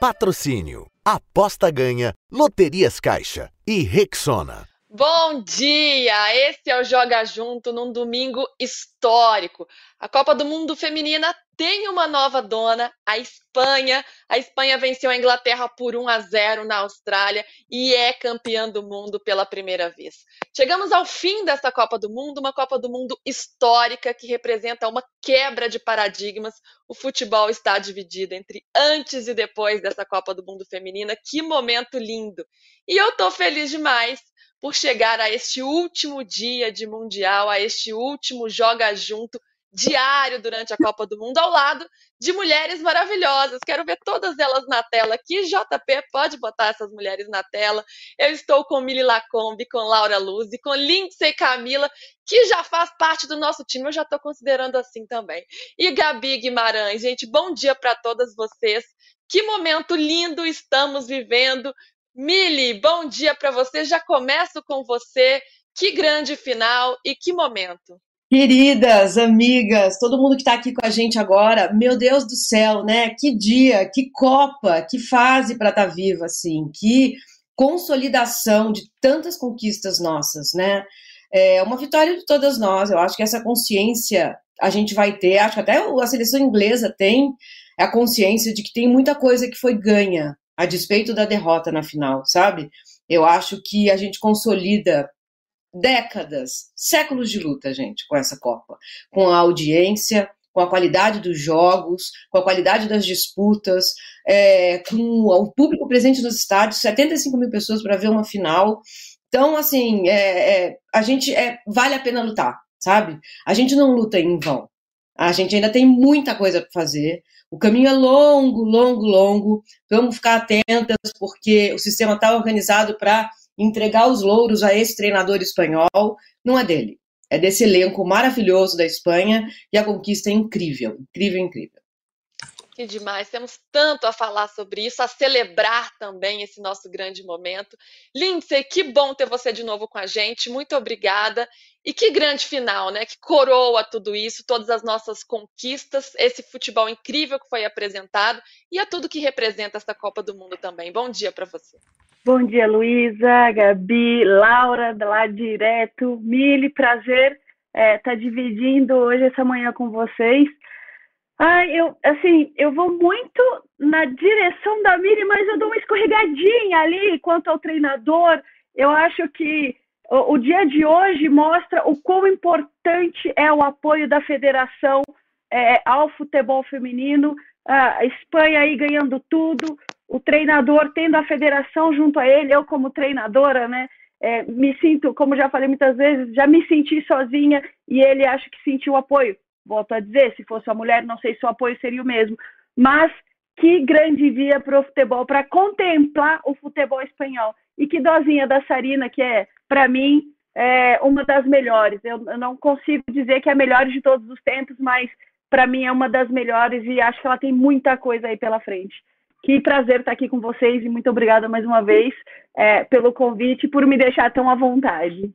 Patrocínio. Aposta ganha. Loterias Caixa. E Rexona. Bom dia! Esse é o Joga Junto num domingo histórico. A Copa do Mundo Feminina tem uma nova dona, a Espanha. A Espanha venceu a Inglaterra por 1 a 0 na Austrália e é campeã do mundo pela primeira vez. Chegamos ao fim dessa Copa do Mundo, uma Copa do Mundo histórica que representa uma quebra de paradigmas. O futebol está dividido entre antes e depois dessa Copa do Mundo Feminina. Que momento lindo! E eu tô feliz demais por chegar a este último dia de Mundial, a este último Joga Junto diário durante a Copa do Mundo, ao lado de mulheres maravilhosas. Quero ver todas elas na tela aqui. JP, pode botar essas mulheres na tela. Eu estou com Mili Lacombe, com Laura Luz e com Lindsay Camila, que já faz parte do nosso time. Eu já estou considerando assim também. E Gabi Guimarães. Gente, bom dia para todas vocês. Que momento lindo estamos vivendo Mili, bom dia para você. Já começo com você. Que grande final e que momento. Queridas, amigas, todo mundo que está aqui com a gente agora, meu Deus do céu, né? Que dia, que Copa, que fase para estar tá viva, assim, que consolidação de tantas conquistas nossas, né? É uma vitória de todas nós. Eu acho que essa consciência a gente vai ter, acho que até a seleção inglesa tem a consciência de que tem muita coisa que foi ganha a despeito da derrota na final, sabe? Eu acho que a gente consolida décadas, séculos de luta, gente, com essa Copa, com a audiência, com a qualidade dos jogos, com a qualidade das disputas, é, com o público presente nos estádios, 75 mil pessoas para ver uma final. Então, assim, é, é, a gente é, vale a pena lutar, sabe? A gente não luta em vão. A gente ainda tem muita coisa para fazer. O caminho é longo, longo, longo. Vamos ficar atentas, porque o sistema está organizado para entregar os louros a esse treinador espanhol. Não é dele. É desse elenco maravilhoso da Espanha e a conquista é incrível, incrível, incrível. Que demais, temos tanto a falar sobre isso, a celebrar também esse nosso grande momento. Lindsay, que bom ter você de novo com a gente, muito obrigada. E que grande final, né? Que coroa tudo isso, todas as nossas conquistas, esse futebol incrível que foi apresentado e a tudo que representa esta Copa do Mundo também. Bom dia para você. Bom dia, Luísa, Gabi, Laura, lá direto. Mili, prazer estar é, tá dividindo hoje essa manhã com vocês. Ah, eu, assim, eu vou muito na direção da Miri, mas eu dou uma escorregadinha ali quanto ao treinador. Eu acho que o, o dia de hoje mostra o quão importante é o apoio da federação é, ao futebol feminino. A Espanha aí ganhando tudo, o treinador tendo a federação junto a ele, eu como treinadora, né? É, me sinto, como já falei muitas vezes, já me senti sozinha e ele acho que sentiu apoio volto a dizer, se fosse uma mulher, não sei se o apoio seria o mesmo. Mas que grande dia para o futebol, para contemplar o futebol espanhol. E que dozinha da Sarina, que é, para mim, é uma das melhores. Eu, eu, não consigo dizer que é a melhor de todos os tempos, mas para mim é uma das melhores e acho que ela tem muita coisa aí pela frente. Que prazer estar aqui com vocês e muito obrigada mais uma vez é, pelo convite e por me deixar tão à vontade.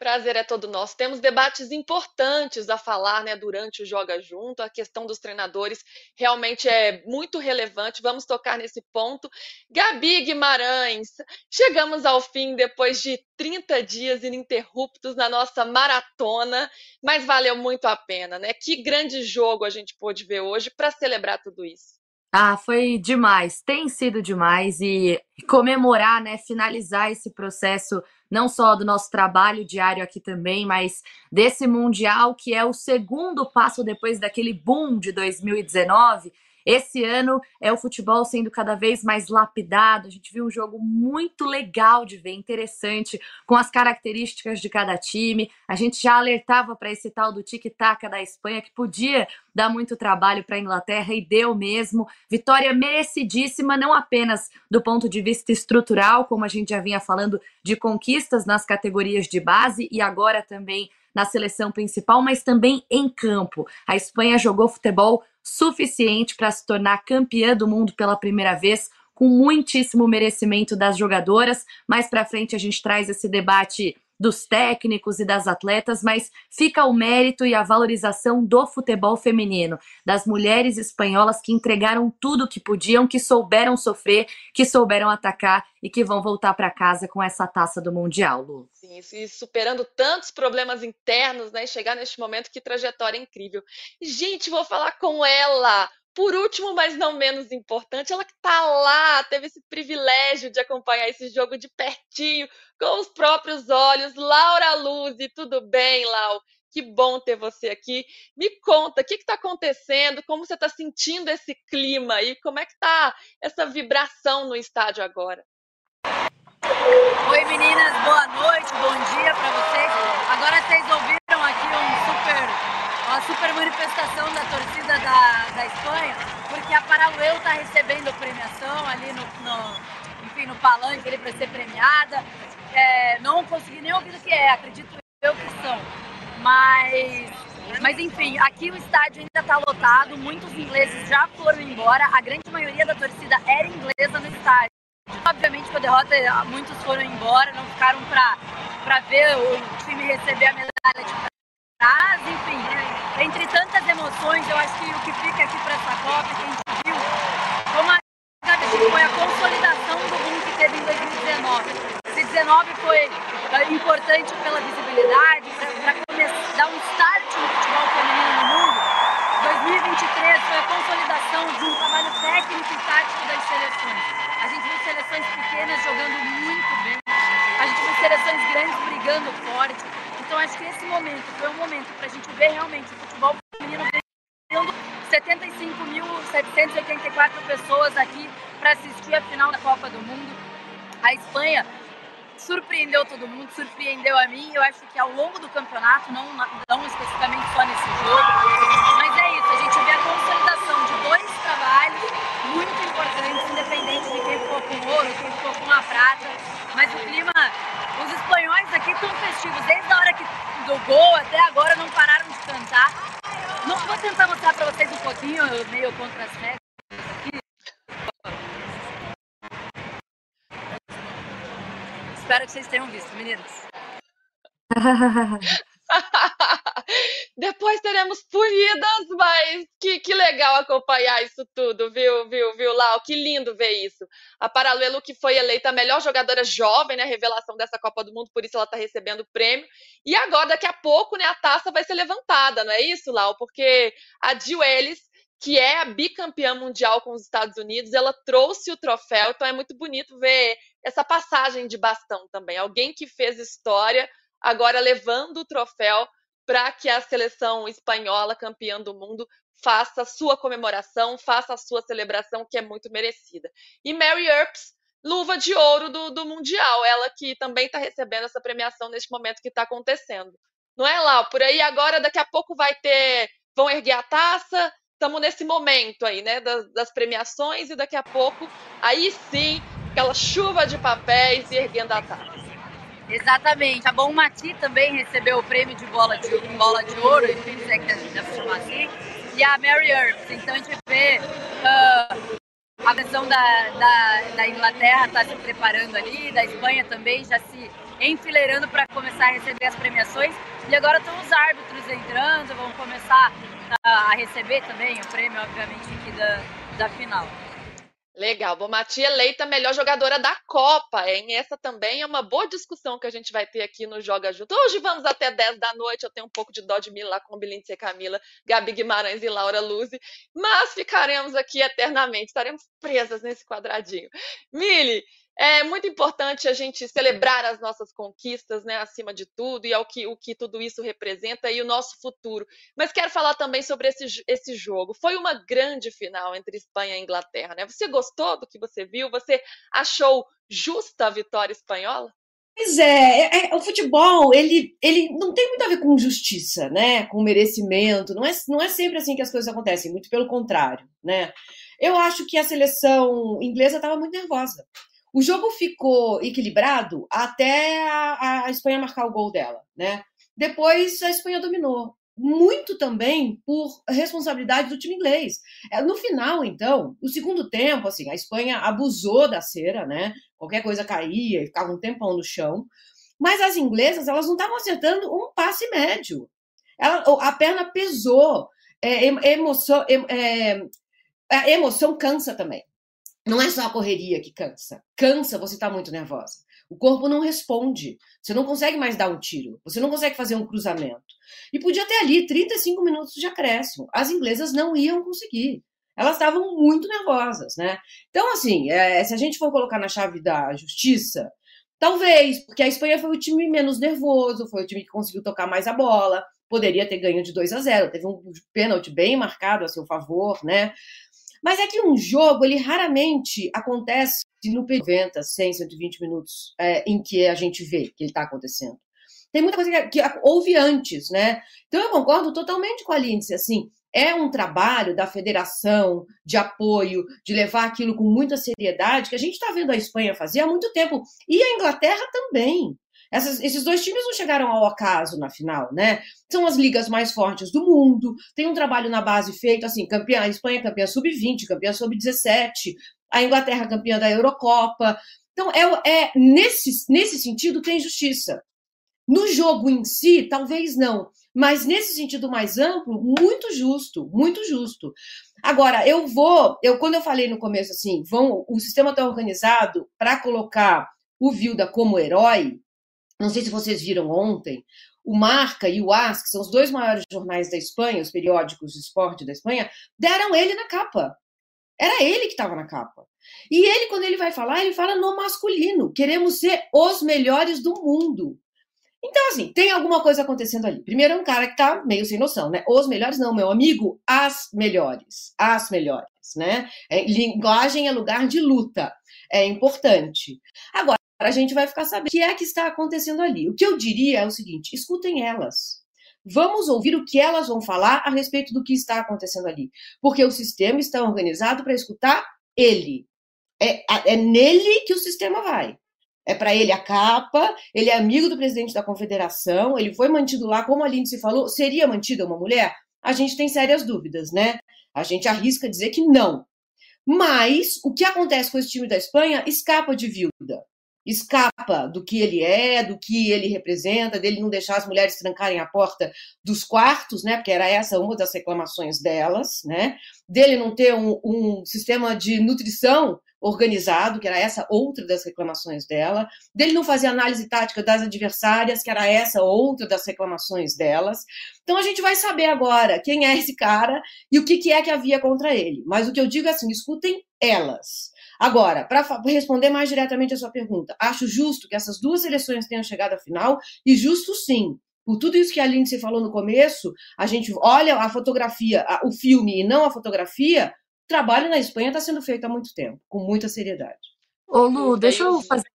Prazer é todo nosso. Temos debates importantes a falar né, durante o Joga Junto. A questão dos treinadores realmente é muito relevante. Vamos tocar nesse ponto. Gabi Guimarães, chegamos ao fim depois de 30 dias ininterruptos na nossa maratona, mas valeu muito a pena, né? Que grande jogo a gente pôde ver hoje para celebrar tudo isso. Ah, foi demais, tem sido demais e comemorar, né, finalizar esse processo não só do nosso trabalho diário aqui também, mas desse mundial que é o segundo passo depois daquele boom de 2019 esse ano é o futebol sendo cada vez mais lapidado. A gente viu um jogo muito legal de ver, interessante, com as características de cada time. A gente já alertava para esse tal do tic-tac da Espanha que podia dar muito trabalho para a Inglaterra e deu mesmo. Vitória merecidíssima, não apenas do ponto de vista estrutural, como a gente já vinha falando de conquistas nas categorias de base e agora também na seleção principal, mas também em campo. A Espanha jogou futebol suficiente para se tornar campeã do mundo pela primeira vez, com muitíssimo merecimento das jogadoras. Mais para frente a gente traz esse debate dos técnicos e das atletas, mas fica o mérito e a valorização do futebol feminino, das mulheres espanholas que entregaram tudo o que podiam, que souberam sofrer, que souberam atacar e que vão voltar para casa com essa taça do Mundial, Lu. Sim, e superando tantos problemas internos, né? Chegar neste momento, que trajetória incrível. Gente, vou falar com ela. Por último, mas não menos importante, ela que está lá, teve esse privilégio de acompanhar esse jogo de pertinho, com os próprios olhos. Laura Luz, tudo bem, Lau? Que bom ter você aqui. Me conta, o que está acontecendo? Como você está sentindo esse clima aí? Como é que está essa vibração no estádio agora? Oi meninas, boa noite, bom dia para vocês. Agora vocês ouviram aqui um super, uma super manifestação da torcida da, da Espanha, porque a Paraueu está recebendo premiação ali no, no, enfim, no palanque para ser premiada. É, não consegui nem ouvir o que é, acredito eu que são. Mas mas enfim, aqui o estádio ainda está lotado, muitos ingleses já foram embora, a grande maioria da torcida era inglesa no estádio. Obviamente, com a derrota, muitos foram embora, não ficaram para ver o time receber a medalha de trás. Enfim, entre tantas emoções, eu acho que o que fica aqui para essa Copa, que a gente viu, como a foi a consolidação do boom que teve em 2019. 2019 foi eh, importante pela visibilidade, para dar um start no futebol feminino no mundo. 2023 foi a consolidação de um trabalho técnico e tático das seleções. A gente viu seleções pequenas jogando muito bem. A gente viu seleções grandes brigando forte. Então acho que esse momento foi um momento para a gente ver realmente o futebol feminino tendo 75.784 pessoas aqui para assistir a final da Copa do Mundo. A Espanha surpreendeu todo mundo, surpreendeu a mim. Eu acho que ao longo do campeonato, não, não especificamente só nesse jogo, mas é isso, a gente vê a consolidação de dois trabalhos muito importantes, independente de quem ficou com ouro, quem ficou com a prata. Mas o clima, espanhóis aqui estão festivos, desde a hora que, do gol até agora não pararam de cantar. Não vou tentar mostrar para vocês um pouquinho, meio contra as regras. Espero que vocês tenham visto, meninas. Depois teremos punidas, mas que, que legal acompanhar isso tudo, viu, viu, viu, Lau? Que lindo ver isso. A Paralelo que foi eleita a melhor jogadora jovem, né? Revelação dessa Copa do Mundo, por isso ela está recebendo o prêmio. E agora, daqui a pouco, né, a taça vai ser levantada, não é isso, Lau? Porque a Jill Ellis que é a bicampeã mundial com os Estados Unidos, ela trouxe o troféu, então é muito bonito ver essa passagem de bastão também. Alguém que fez história, agora levando o troféu para que a seleção espanhola, campeã do mundo, faça a sua comemoração, faça a sua celebração, que é muito merecida. E Mary Earps, luva de ouro do, do Mundial, ela que também está recebendo essa premiação neste momento que está acontecendo. Não é, lá? Por aí agora, daqui a pouco vai ter. Vão erguer a taça, estamos nesse momento aí, né, das, das, premiações e daqui a pouco, aí sim, aquela chuva de papéis e erguendo a taça. Exatamente. A Bom Mati também recebeu o prêmio de bola de, bola de ouro, enfim, se é que deve chamar assim, e a Mary Earps. Então a gente vê uh, a versão da, da, da Inglaterra está se preparando ali, da Espanha também já se enfileirando para começar a receber as premiações. E agora estão os árbitros entrando, vão começar a receber também o prêmio, obviamente, aqui da, da final. Legal, Bomati eleita melhor jogadora da Copa, hein? Essa também é uma boa discussão que a gente vai ter aqui no Joga Junto. Hoje vamos até 10 da noite, eu tenho um pouco de dó de mim lá com Belince Camila, Gabi Guimarães e Laura Luzi, mas ficaremos aqui eternamente, estaremos presas nesse quadradinho. Mili, é muito importante a gente celebrar as nossas conquistas, né, acima de tudo, e que, o que tudo isso representa e o nosso futuro. Mas quero falar também sobre esse, esse jogo. Foi uma grande final entre Espanha e Inglaterra, né? Você gostou do que você viu? Você achou justa a vitória espanhola? Pois é, é, é, o futebol, ele, ele não tem muito a ver com justiça, né? Com merecimento. Não é, não é sempre assim que as coisas acontecem, muito pelo contrário, né? Eu acho que a seleção inglesa estava muito nervosa. O jogo ficou equilibrado até a, a Espanha marcar o gol dela, né? Depois a Espanha dominou muito também por responsabilidade do time inglês. É, no final, então, o segundo tempo, assim, a Espanha abusou da cera, né? Qualquer coisa caía e ficava um tempão no chão. Mas as inglesas, elas não estavam acertando um passe médio. Ela, a perna pesou. É, emoção, é, a emoção cansa também. Não é só a correria que cansa. Cansa você está muito nervosa. O corpo não responde. Você não consegue mais dar um tiro. Você não consegue fazer um cruzamento. E podia ter ali 35 minutos de acréscimo. As inglesas não iam conseguir. Elas estavam muito nervosas, né? Então, assim, é, se a gente for colocar na chave da justiça, talvez, porque a Espanha foi o time menos nervoso, foi o time que conseguiu tocar mais a bola, poderia ter ganho de 2 a 0, teve um pênalti bem marcado a seu favor, né? Mas é que um jogo, ele raramente acontece no 90, 100, 120 minutos é, em que a gente vê que ele está acontecendo. Tem muita coisa que, que, houve antes, né? Então eu concordo totalmente com a Lindsay, assim, é um trabalho da federação de apoio, de levar aquilo com muita seriedade, que a gente está vendo a Espanha fazer há muito tempo. E a Inglaterra também. Essas, esses dois times não chegaram ao acaso na final, né? São as ligas mais fortes do mundo, tem um trabalho na base feito, assim, campeã, a Espanha campeã sub-20, campeã sub-17, a Inglaterra campeã da Eurocopa. Então, é, é nesse, nesse sentido, tem justiça. No jogo em si, talvez não, mas nesse sentido mais amplo, muito justo, muito justo. Agora, eu vou, eu quando eu falei no começo assim, vão, o sistema está organizado para colocar o Vilda como herói, não sei se vocês viram ontem, o Marca e o AS, que são os dois maiores jornais da Espanha, os periódicos de esporte da Espanha, deram ele na capa. Era ele que estava na capa. E ele, quando ele vai falar, ele fala no masculino. Queremos ser os melhores do mundo. Então, assim, tem alguma coisa acontecendo ali. Primeiro, é um cara que tá meio sem noção, né? Os melhores, não, meu amigo, as melhores. As melhores, né? É, linguagem é lugar de luta. É importante. Agora, a gente vai ficar sabendo o que é que está acontecendo ali. O que eu diria é o seguinte: escutem elas. Vamos ouvir o que elas vão falar a respeito do que está acontecendo ali. Porque o sistema está organizado para escutar ele. É, é nele que o sistema vai. É para ele a capa, ele é amigo do presidente da confederação, ele foi mantido lá, como a Lindsay falou, seria mantida uma mulher? A gente tem sérias dúvidas, né? A gente arrisca dizer que não. Mas o que acontece com esse time da Espanha escapa de Vilda escapa do que ele é, do que ele representa, dele não deixar as mulheres trancarem a porta dos quartos, né? Porque era essa uma das reclamações delas, né? Dele não ter um, um sistema de nutrição organizado, que era essa outra das reclamações dela, dele não fazer análise tática das adversárias, que era essa outra das reclamações delas. Então a gente vai saber agora quem é esse cara e o que, que é que havia contra ele. Mas o que eu digo é assim: escutem elas. Agora, para responder mais diretamente a sua pergunta, acho justo que essas duas seleções tenham chegado à final, e justo sim. Por tudo isso que a Lindsay falou no começo, a gente olha a fotografia, a, o filme e não a fotografia, o trabalho na Espanha está sendo feito há muito tempo, com muita seriedade. Ô Lu, deixa eu fazer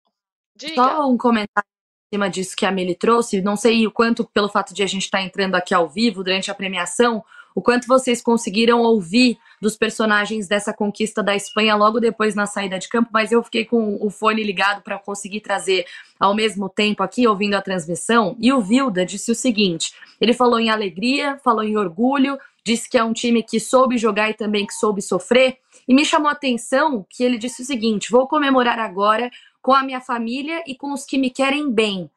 Diga. só um comentário em cima disso que a Meli trouxe. Não sei o quanto, pelo fato de a gente estar tá entrando aqui ao vivo durante a premiação, o quanto vocês conseguiram ouvir dos personagens dessa conquista da Espanha logo depois na saída de campo, mas eu fiquei com o fone ligado para conseguir trazer ao mesmo tempo aqui, ouvindo a transmissão. E o Vilda disse o seguinte: ele falou em alegria, falou em orgulho, disse que é um time que soube jogar e também que soube sofrer. E me chamou a atenção que ele disse o seguinte: vou comemorar agora com a minha família e com os que me querem bem.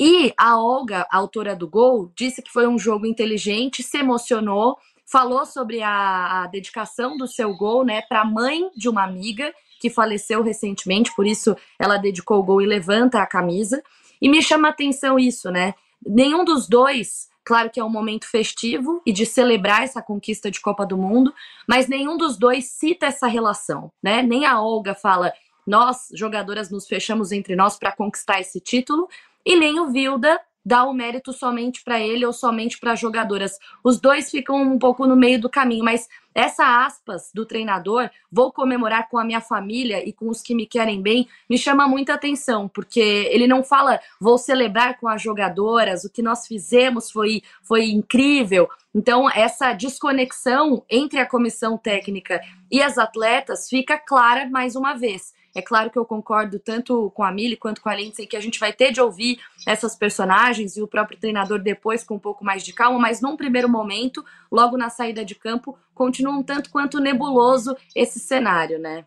E a Olga, a autora do gol, disse que foi um jogo inteligente, se emocionou, falou sobre a, a dedicação do seu gol, né, para a mãe de uma amiga que faleceu recentemente, por isso ela dedicou o gol e levanta a camisa. E me chama a atenção isso, né? Nenhum dos dois, claro que é um momento festivo e de celebrar essa conquista de Copa do Mundo, mas nenhum dos dois cita essa relação, né? Nem a Olga fala nós, jogadoras, nos fechamos entre nós para conquistar esse título, e nem o Vilda dá o mérito somente para ele ou somente para jogadoras. Os dois ficam um pouco no meio do caminho, mas essa aspas do treinador, vou comemorar com a minha família e com os que me querem bem, me chama muita atenção, porque ele não fala vou celebrar com as jogadoras, o que nós fizemos foi, foi incrível. Então, essa desconexão entre a comissão técnica e as atletas fica clara mais uma vez. É claro que eu concordo tanto com a Mili quanto com a Lindsay que a gente vai ter de ouvir essas personagens e o próprio treinador depois com um pouco mais de calma, mas num primeiro momento, logo na saída de campo, continua um tanto quanto nebuloso esse cenário, né?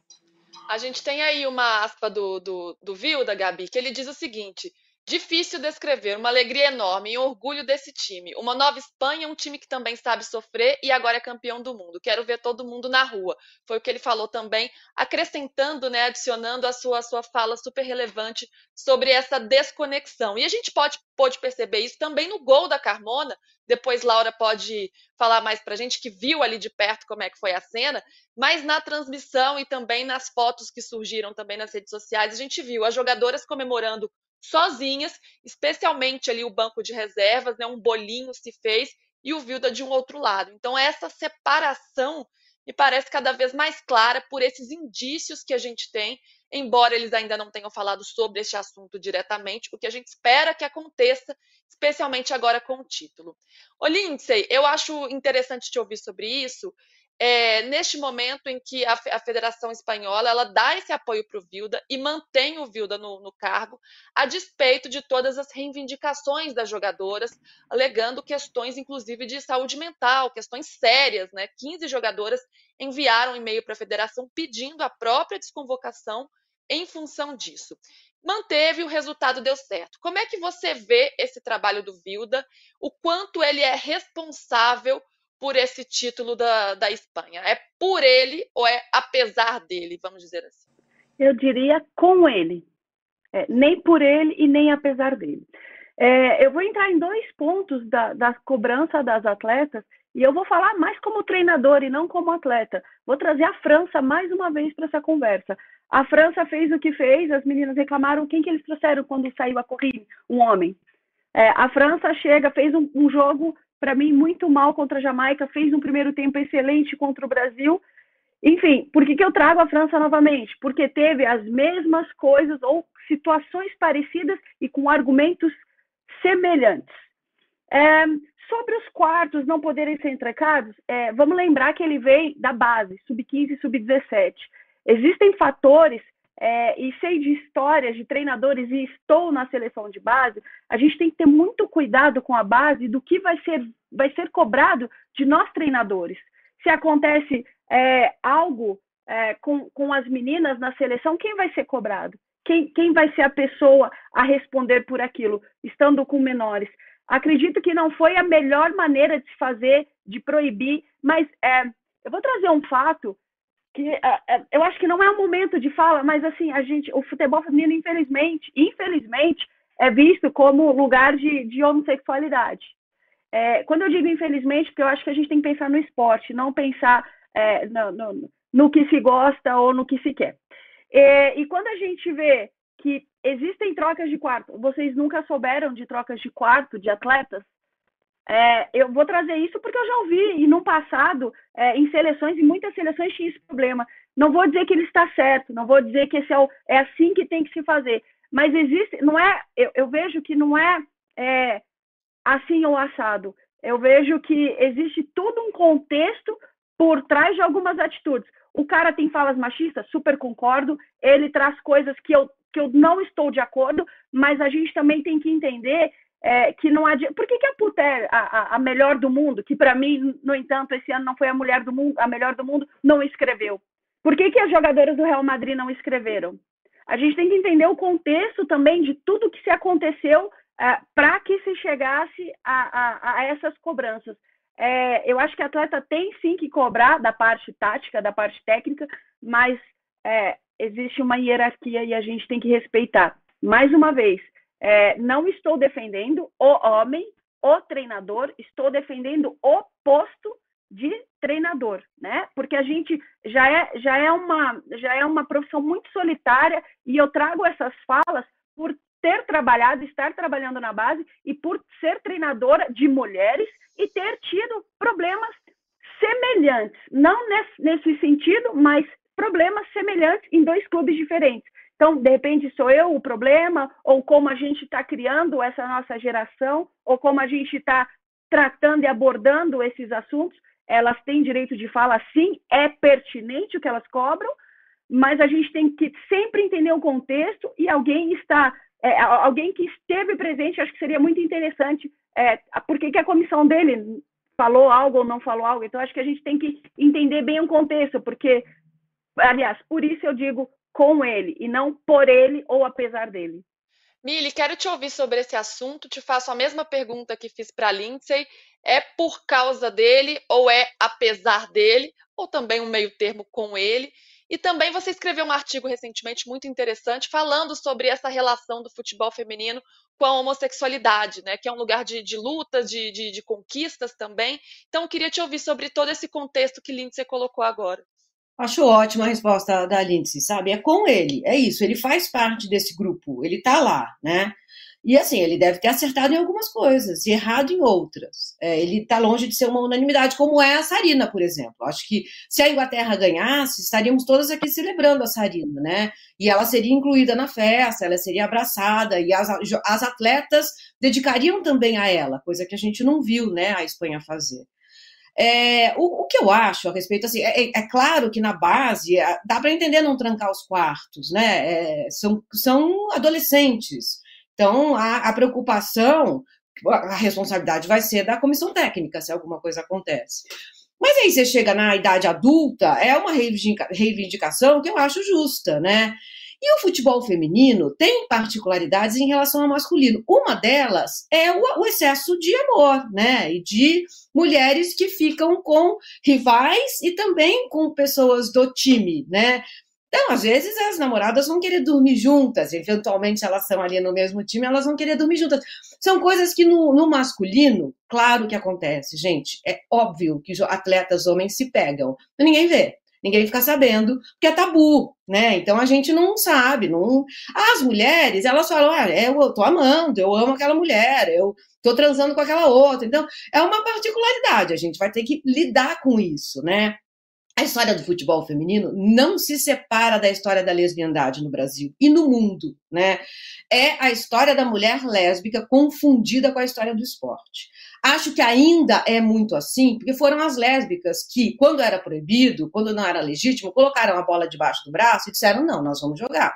A gente tem aí uma aspa do, do, do Vilda, Gabi, que ele diz o seguinte: Difícil descrever, uma alegria enorme e um orgulho desse time. Uma nova Espanha, um time que também sabe sofrer e agora é campeão do mundo. Quero ver todo mundo na rua. Foi o que ele falou também, acrescentando, né, adicionando a sua, a sua fala super relevante sobre essa desconexão. E a gente pode, pode perceber isso também no gol da Carmona. Depois Laura pode falar mais pra gente que viu ali de perto como é que foi a cena, mas na transmissão e também nas fotos que surgiram também nas redes sociais, a gente viu as jogadoras comemorando sozinhas, especialmente ali o banco de reservas, né, um bolinho se fez e o Vilda de um outro lado. Então essa separação me parece cada vez mais clara por esses indícios que a gente tem, embora eles ainda não tenham falado sobre este assunto diretamente, o que a gente espera que aconteça, especialmente agora com o título. Ô Lindsay, eu acho interessante te ouvir sobre isso, é, neste momento em que a, a, Federação Espanhola ela dá esse apoio para o Vilda e mantém o Vilda no, no, cargo, a despeito de todas as reivindicações das jogadoras, alegando questões, inclusive, de saúde mental, questões sérias. Né? 15 jogadoras enviaram um e-mail para a federação pedindo a própria desconvocação em função disso. Manteve, o resultado deu certo. Como é que você vê esse trabalho do Vilda? O quanto ele é responsável por esse título da, da Espanha? É por ele ou é apesar dele, vamos dizer assim? Eu diria com ele. É, nem por ele e nem apesar dele. É, eu vou entrar em dois pontos da, da cobrança das atletas e eu vou falar mais como treinador e não como atleta. Vou trazer a França mais uma vez para essa conversa. A França fez o que fez, as meninas reclamaram. Quem que eles trouxeram quando saiu a corrida? Um homem. É, a França chega, fez um, um jogo para mim, muito mal contra a Jamaica, fez um primeiro tempo excelente contra o Brasil. Enfim, por que, que eu trago a França novamente? Porque teve as mesmas coisas ou situações parecidas e com argumentos semelhantes. É, sobre os quartos não poderem ser entrecados, é, vamos lembrar que ele veio da base, sub-15 e sub-17. Existem fatores é, e sei de histórias de treinadores e estou na seleção de base, a gente tem que ter muito cuidado com a base do que vai ser, vai ser cobrado de nós treinadores. Se acontece é, algo é, com, com as meninas na seleção, quem vai ser cobrado? Quem, quem vai ser a pessoa a responder por aquilo, estando com menores? Acredito que não foi a melhor maneira de se fazer, de proibir, mas é, eu vou trazer um fato que uh, eu acho que não é o momento de fala, mas assim, a gente, o futebol feminino, infelizmente, infelizmente, é visto como lugar de, de homossexualidade. É, quando eu digo infelizmente, porque eu acho que a gente tem que pensar no esporte, não pensar é, no, no, no, que se gosta ou no que se quer. É, e quando a gente vê que existem trocas de quarto, vocês nunca souberam de trocas de quarto de atletas? É, eu vou trazer isso porque eu já ouvi, e no passado, é, em seleções, em muitas seleções tinha esse problema. Não vou dizer que ele está certo, não vou dizer que esse é, o, é assim que tem que se fazer, mas existe, não é, eu, eu vejo que não é, é assim ou assado. Eu vejo que existe todo um contexto por trás de algumas atitudes. O cara tem falas machistas, super concordo, ele traz coisas que eu, que eu não estou de acordo, mas a gente também tem que entender é, que não adianta. Por que, que a Puter, a, a, melhor do mundo, que para mim, no entanto, esse ano não foi a mulher do mundo, a melhor do mundo, não escreveu? Por que, que as jogadoras do Real Madrid não escreveram? A gente tem que entender o contexto também de tudo que se aconteceu é, para que se chegasse a, a, a essas cobranças. É, eu acho que a atleta tem sim que cobrar da parte tática, da parte técnica, mas é, existe uma hierarquia e a gente tem que respeitar. Mais uma vez, é, não estou defendendo o homem, o treinador, estou defendendo o posto de treinador, né? Porque a gente já é, já é uma já é uma profissão muito solitária e eu trago essas falas por ter trabalhado, estar trabalhando na base e por ser treinadora de mulheres e ter tido problemas semelhantes, não nesse, nesse sentido, mas problemas semelhantes em dois clubes diferentes. Então, de repente, sou eu o problema, ou como a gente está criando essa nossa geração, ou como a gente está tratando e abordando esses assuntos. Elas têm direito de fala, sim, é pertinente o que elas cobram, mas a gente tem que sempre entender o contexto e alguém está, é, alguém que esteve presente, acho que seria muito interessante, é, por que, a comissão dele falou algo ou não falou algo. Então, acho que a gente tem que entender bem o contexto, porque, aliás, por isso eu digo com ele e não por ele ou apesar dele. Mili, quero te ouvir sobre esse assunto. Te faço a mesma pergunta que fiz para Lindsay. É por causa dele ou é apesar dele? Ou também um meio termo com ele? E também você escreveu um artigo recentemente muito interessante falando sobre essa relação do futebol feminino com a homossexualidade, né? Que é um lugar de, de luta, de, de, de conquistas também. Então, queria te ouvir sobre todo esse contexto que Lindsay colocou agora. Acho ótima a resposta da Lindsay, sabe? É com ele, é isso. Ele faz parte desse grupo, ele tá lá, né? E assim, ele deve ter acertado em algumas coisas e errado em outras. É, ele está longe de ser uma unanimidade, como é a Sarina, por exemplo. Acho que se a Inglaterra ganhasse, estaríamos todas aqui celebrando a Sarina, né? E ela seria incluída na festa, ela seria abraçada, e as, as atletas dedicariam também a ela, coisa que a gente não viu né, a Espanha fazer. É, o, o, que eu acho a respeito, assim, é, é, claro que na base dá para entender não trancar os quartos, né? É, são, são adolescentes. Então, a, a preocupação, a responsabilidade vai ser da comissão técnica se alguma coisa acontece. Mas aí você chega na idade adulta, é uma reivindicação que eu acho justa, né? E o futebol feminino tem particularidades em relação ao masculino. Uma delas é o, excesso de amor, né? E de mulheres que ficam com rivais e também com pessoas do time, né? Então, às vezes, as namoradas vão querer dormir juntas, eventualmente, elas estão ali no mesmo time, elas vão querer dormir juntas. São coisas que no, no masculino, claro que acontece, gente. É óbvio que atletas homens se pegam. Ninguém vê, ninguém fica sabendo, porque é tabu, né? Então a gente não sabe. Não... As mulheres, elas falam, ah, eu tô amando, eu amo aquela mulher, eu tô transando com aquela outra. Então, é uma particularidade, a gente vai ter que lidar com isso, né? A história do futebol feminino não se separa da história da lesbiandade no Brasil e no mundo, né? É a história da mulher lésbica confundida com a história do esporte. Acho que ainda é muito assim, porque foram as lésbicas que, quando era proibido, quando não era legítimo, colocaram a bola debaixo do braço e disseram: não, nós vamos jogar.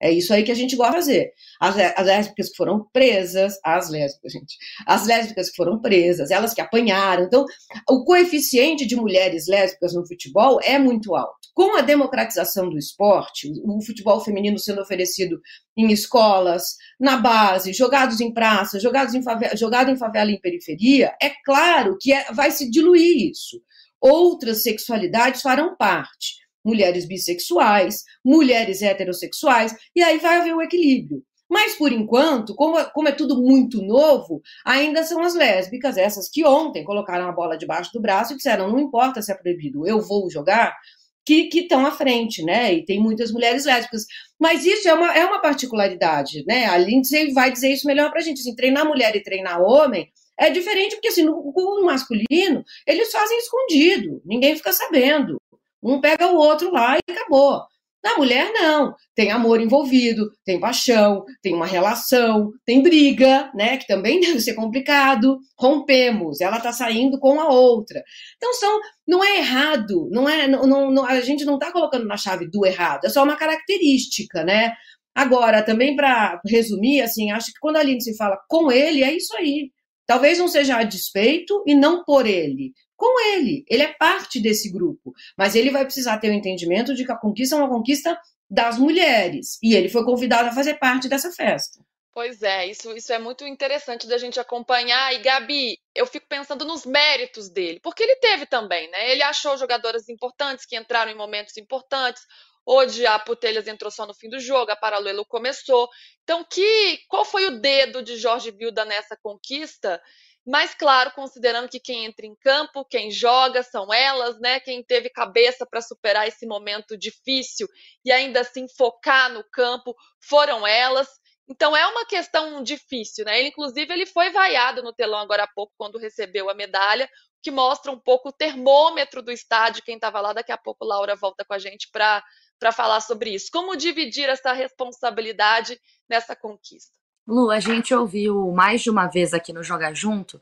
É isso aí que a gente gosta de fazer. As, as, lésbicas que foram presas, as lésbicas, gente, as lésbicas que foram presas, elas que apanharam. Então, o coeficiente de mulheres lésbicas no futebol é muito alto. Com a democratização do esporte, o futebol feminino sendo oferecido em escolas, na base, jogados em praças, jogados em favela, jogado em favela em periferia, é claro que é, vai se diluir isso. Outras sexualidades farão parte mulheres bissexuais, mulheres heterossexuais, e aí vai haver o equilíbrio. Mas, por enquanto, como, como é tudo muito novo, ainda são as lésbicas, essas que ontem colocaram a bola debaixo do braço e disseram: não importa se é proibido, eu vou jogar, que estão à frente, né? E tem muitas mulheres lésbicas. Mas isso é uma, é uma particularidade, né? A Lindsay vai dizer isso melhor pra gente. Assim, treinar mulher e treinar homem é diferente, porque assim, no, no masculino, eles fazem escondido, ninguém fica sabendo. Um pega o outro lá e acabou. Na mulher, não. Tem amor envolvido, tem paixão, tem uma relação, tem briga, né? Que também deve ser complicado. Rompemos, ela tá saindo com a outra. Então, são, não é errado, não é, não, não, a gente não tá colocando na chave do errado, é só uma característica, né? Agora, também para resumir, assim, acho que quando a Aline se fala com ele, é isso aí. Talvez não seja a despeito e não por ele, com ele. Ele é parte desse grupo, mas ele vai precisar ter o entendimento de que a conquista é uma conquista das mulheres e ele foi convidado a fazer parte dessa festa. Pois é, isso, isso é muito interessante da gente acompanhar. E, Gabi, eu fico pensando nos méritos dele, porque ele teve também, né? Ele achou jogadoras importantes que entraram em momentos importantes. Hoje a Putelhas entrou só no fim do jogo, a Paralelo começou. Então, que qual foi o dedo de Jorge Vilda nessa conquista? Mas, claro, considerando que quem entra em campo, quem joga são elas, né? Quem teve cabeça para superar esse momento difícil e ainda assim focar no campo foram elas. Então é uma questão difícil, né? Ele, inclusive, ele foi vaiado no telão agora há pouco quando recebeu a medalha, que mostra um pouco o termômetro do estádio. Quem estava lá, daqui a pouco Laura volta com a gente para falar sobre isso. Como dividir essa responsabilidade nessa conquista? Lu, a gente ouviu mais de uma vez aqui no Joga Junto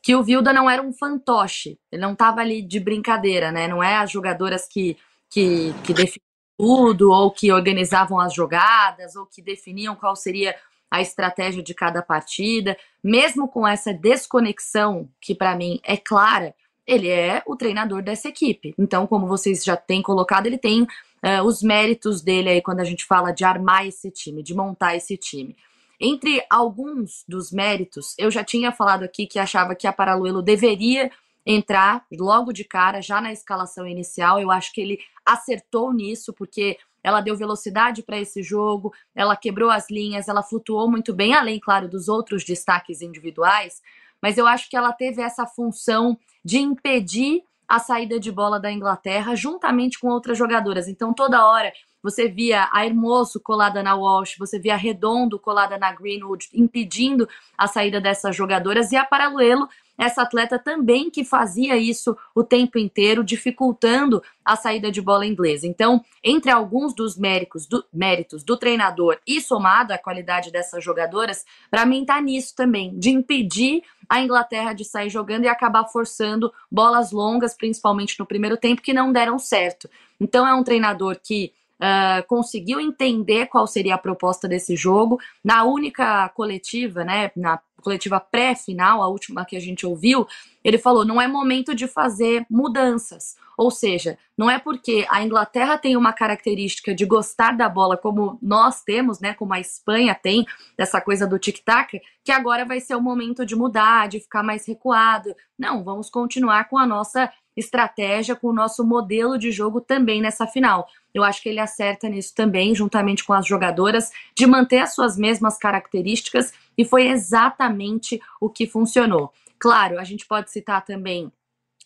que o Vilda não era um fantoche, ele não estava ali de brincadeira, né? Não é as jogadoras que, que, que definiam tudo, ou que organizavam as jogadas, ou que definiam qual seria a estratégia de cada partida. Mesmo com essa desconexão, que para mim é clara, ele é o treinador dessa equipe. Então, como vocês já têm colocado, ele tem uh, os méritos dele aí quando a gente fala de armar esse time, de montar esse time. Entre alguns dos méritos, eu já tinha falado aqui que achava que a Paraluelo deveria entrar logo de cara, já na escalação inicial. Eu acho que ele acertou nisso, porque ela deu velocidade para esse jogo, ela quebrou as linhas, ela flutuou muito bem, além, claro, dos outros destaques individuais. Mas eu acho que ela teve essa função de impedir a saída de bola da Inglaterra juntamente com outras jogadoras. Então, toda hora você via a Hermoso colada na Walsh, você via a Redondo colada na Greenwood, impedindo a saída dessas jogadoras, e a Paraluelo, essa atleta também que fazia isso o tempo inteiro, dificultando a saída de bola inglesa. Então, entre alguns dos méritos do, méritos do treinador e somado à qualidade dessas jogadoras, para mim tá nisso também, de impedir a Inglaterra de sair jogando e acabar forçando bolas longas, principalmente no primeiro tempo, que não deram certo. Então, é um treinador que uh, conseguiu entender qual seria a proposta desse jogo. Na única coletiva, né, na coletiva pré-final, a última que a gente ouviu, ele falou: não é momento de fazer mudanças. Ou seja, não é porque a Inglaterra tem uma característica de gostar da bola como nós temos, né, como a Espanha tem, dessa coisa do tic-tac, que agora vai ser o momento de mudar, de ficar mais recuado. Não, vamos continuar com a nossa estratégia, com o nosso modelo de jogo também nessa final. Eu acho que ele acerta nisso também, juntamente com as jogadoras, de manter as suas mesmas características, e foi exatamente o que funcionou. Claro, a gente pode citar também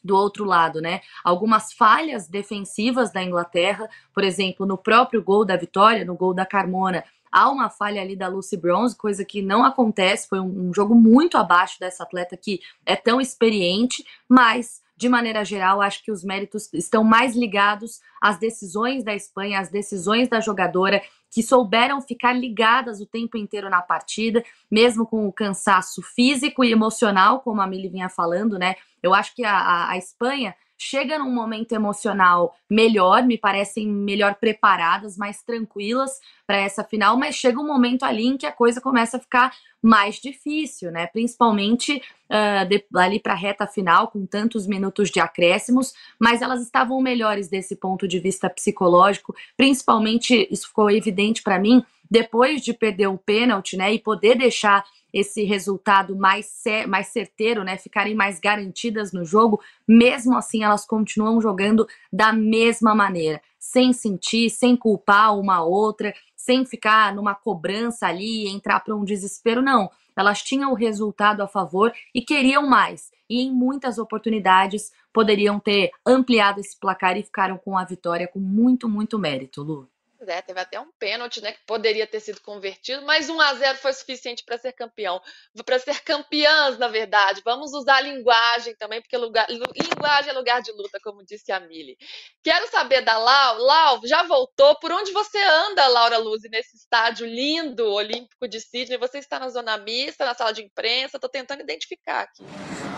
do outro lado, né? Algumas falhas defensivas da Inglaterra, por exemplo, no próprio gol da vitória, no gol da Carmona, há uma falha ali da Lucy Bronze, coisa que não acontece. Foi um, um jogo muito abaixo dessa atleta que é tão experiente, mas de maneira geral, acho que os méritos estão mais ligados às decisões da Espanha, às decisões da jogadora, que souberam ficar ligadas o tempo inteiro na partida, mesmo com o cansaço físico e emocional, como a Mili vinha falando, né? Eu acho que a, a, a Espanha chega num momento emocional melhor, me parecem melhor preparadas, mais tranquilas para essa final, mas chega um momento ali em que a coisa começa a ficar mais difícil, né? Principalmente uh, de, ali para a reta final, com tantos minutos de acréscimos, mas elas estavam melhores desse ponto de vista psicológico, principalmente isso ficou evidente para mim depois de perder o pênalti, né? E poder deixar esse resultado mais, mais certeiro, né? Ficarem mais garantidas no jogo, mesmo assim elas continuam jogando da mesma maneira, sem sentir, sem culpar uma outra, sem ficar numa cobrança ali, entrar para um desespero, não. Elas tinham o resultado a favor e queriam mais. E em muitas oportunidades poderiam ter ampliado esse placar e ficaram com a vitória com muito, muito mérito, Lu. É, teve até um pênalti, né, que poderia ter sido convertido, mas 1 a 0 foi suficiente para ser campeão, para ser campeãs, na verdade. Vamos usar a linguagem também, porque lugar, linguagem é lugar de luta, como disse a Mili. Quero saber da Lau. Lau, já voltou? Por onde você anda, Laura Luz, nesse estádio lindo, olímpico de Sydney? Você está na zona mista, na sala de imprensa? Estou tentando identificar aqui.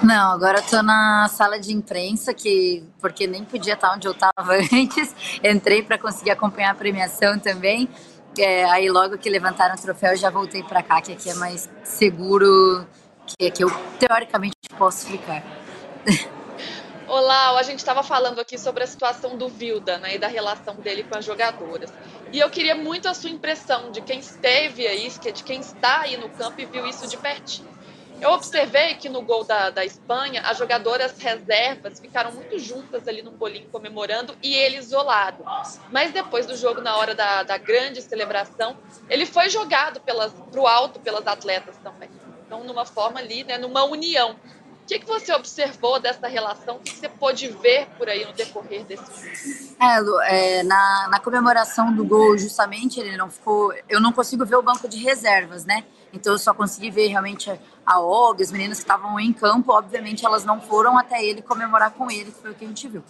Não, agora estou na sala de imprensa, que porque nem podia estar onde eu estava antes. Entrei para conseguir acompanhar a premiação também. É, aí logo que levantaram o troféu, eu já voltei para cá, que aqui é mais seguro, que, que eu teoricamente posso ficar. Olá, a gente estava falando aqui sobre a situação do Vilda né, e da relação dele com as jogadoras. E eu queria muito a sua impressão de quem esteve aí, de quem está aí no campo e viu isso de pertinho. Eu observei que no gol da, da Espanha, as jogadoras reservas ficaram muito juntas ali no bolinho comemorando e ele isolado. Mas depois do jogo, na hora da, da grande celebração, ele foi jogado para o alto pelas atletas também. Então, numa forma ali, né, numa união. O que, que você observou dessa relação? O que você pôde ver por aí no decorrer desse jogo? É, Lu, é, na, na comemoração do gol, justamente, ele não ficou. Eu não consigo ver o banco de reservas, né? Então eu só consegui ver realmente a Olga, as meninas que estavam em campo. Obviamente elas não foram até ele comemorar com ele, que foi o que a gente viu.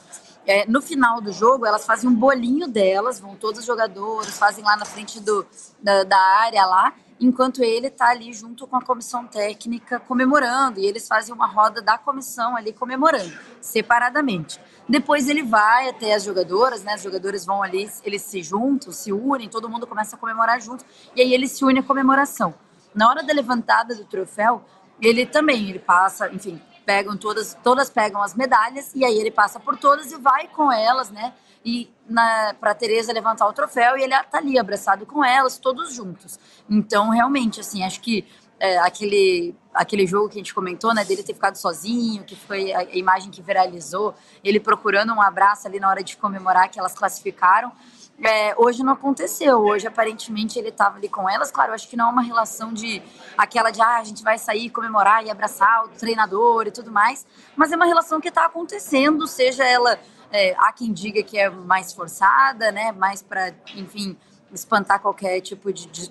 É, no final do jogo, elas fazem um bolinho delas, vão todos os jogadores, fazem lá na frente do, da, da área lá, enquanto ele está ali junto com a comissão técnica comemorando, e eles fazem uma roda da comissão ali comemorando, separadamente. Depois ele vai até as jogadoras, né? As jogadoras vão ali, eles se juntam, se unem, todo mundo começa a comemorar junto, e aí ele se une à comemoração. Na hora da levantada do troféu, ele também, ele passa, enfim, pegam todas, todas pegam as medalhas e aí ele passa por todas e vai com elas, né? e para Teresa levantar o troféu e ele tá ali abraçado com elas, todos juntos. Então, realmente, assim, acho que é, aquele aquele jogo que a gente comentou, né, dele ter ficado sozinho, que foi a, imagem que viralizou, ele procurando um abraço ali na hora de comemorar que elas classificaram. É, hoje não aconteceu. Hoje, aparentemente, ele estava ali com elas. Claro, acho que não é uma relação de aquela de ah, a gente vai sair, comemorar e abraçar o treinador e tudo mais, mas é uma relação que está acontecendo, seja ela é, há quem diga que é mais forçada, né? Mais para, enfim, espantar qualquer tipo de, de,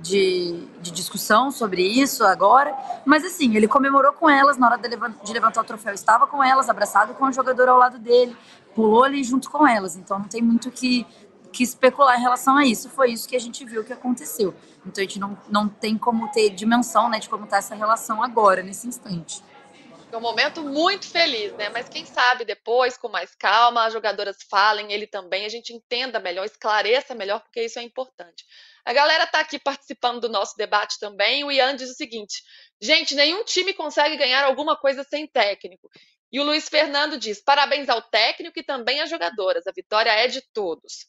de, de, discussão sobre isso agora. Mas assim, ele comemorou com elas na hora de levantar o troféu, estava com elas, abraçado com o jogador ao lado dele, pulou ali junto com elas. Então não tem muito que, que especular em relação a isso. Foi isso que a gente viu que aconteceu. Então a gente não, não tem como ter dimensão né, de como está essa relação agora, nesse instante. É um momento muito feliz, né? Mas quem sabe depois, com mais calma, as jogadoras falem, ele também, a gente entenda melhor, esclareça melhor, porque isso é importante. A galera está aqui participando do nosso debate também. O Ian diz o seguinte: gente, nenhum time consegue ganhar alguma coisa sem técnico. E o Luiz Fernando diz: parabéns ao técnico e também às jogadoras. A vitória é de todos.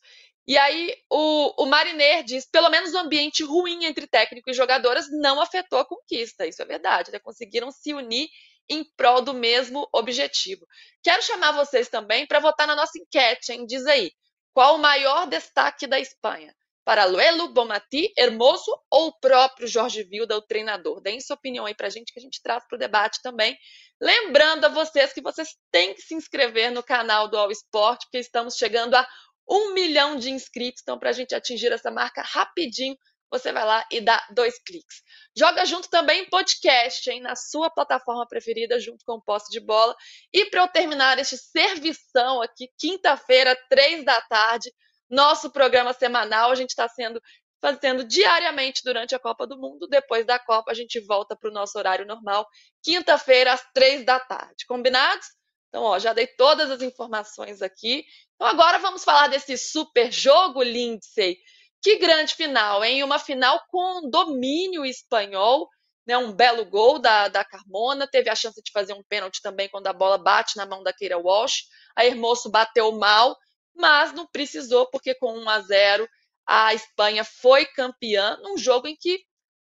E aí o, o Mariner diz: pelo menos o ambiente ruim entre técnico e jogadoras não afetou a conquista. Isso é verdade. Né? Conseguiram se unir em prol do mesmo objetivo. Quero chamar vocês também para votar na nossa enquete, hein? Diz aí, qual o maior destaque da Espanha? Para Luelo, Bomati, Hermoso ou o próprio Jorge Vilda, o treinador? Deem sua opinião aí para a gente, que a gente traz para o debate também. Lembrando a vocês que vocês têm que se inscrever no canal do All Sport, porque estamos chegando a um milhão de inscritos. Então, para a gente atingir essa marca rapidinho, você vai lá e dá dois cliques. Joga junto também podcast, hein, na sua plataforma preferida, junto com o Posse de Bola. E para eu terminar este servição aqui, quinta-feira, três da tarde, nosso programa semanal, a gente está sendo fazendo diariamente durante a Copa do Mundo. Depois da Copa, a gente volta para o nosso horário normal, quinta-feira, às três da tarde. Combinados? Então, ó, já dei todas as informações aqui. Então, agora vamos falar desse super jogo, Lindsay que grande final, hein? Uma final com domínio espanhol, né? Um belo gol da, da Carmona, teve a chance de fazer um pênalti também quando a bola bate na mão da Keira Walsh. A Hermoso bateu mal, mas não precisou, porque com 1 a 0 a Espanha foi campeã num jogo em que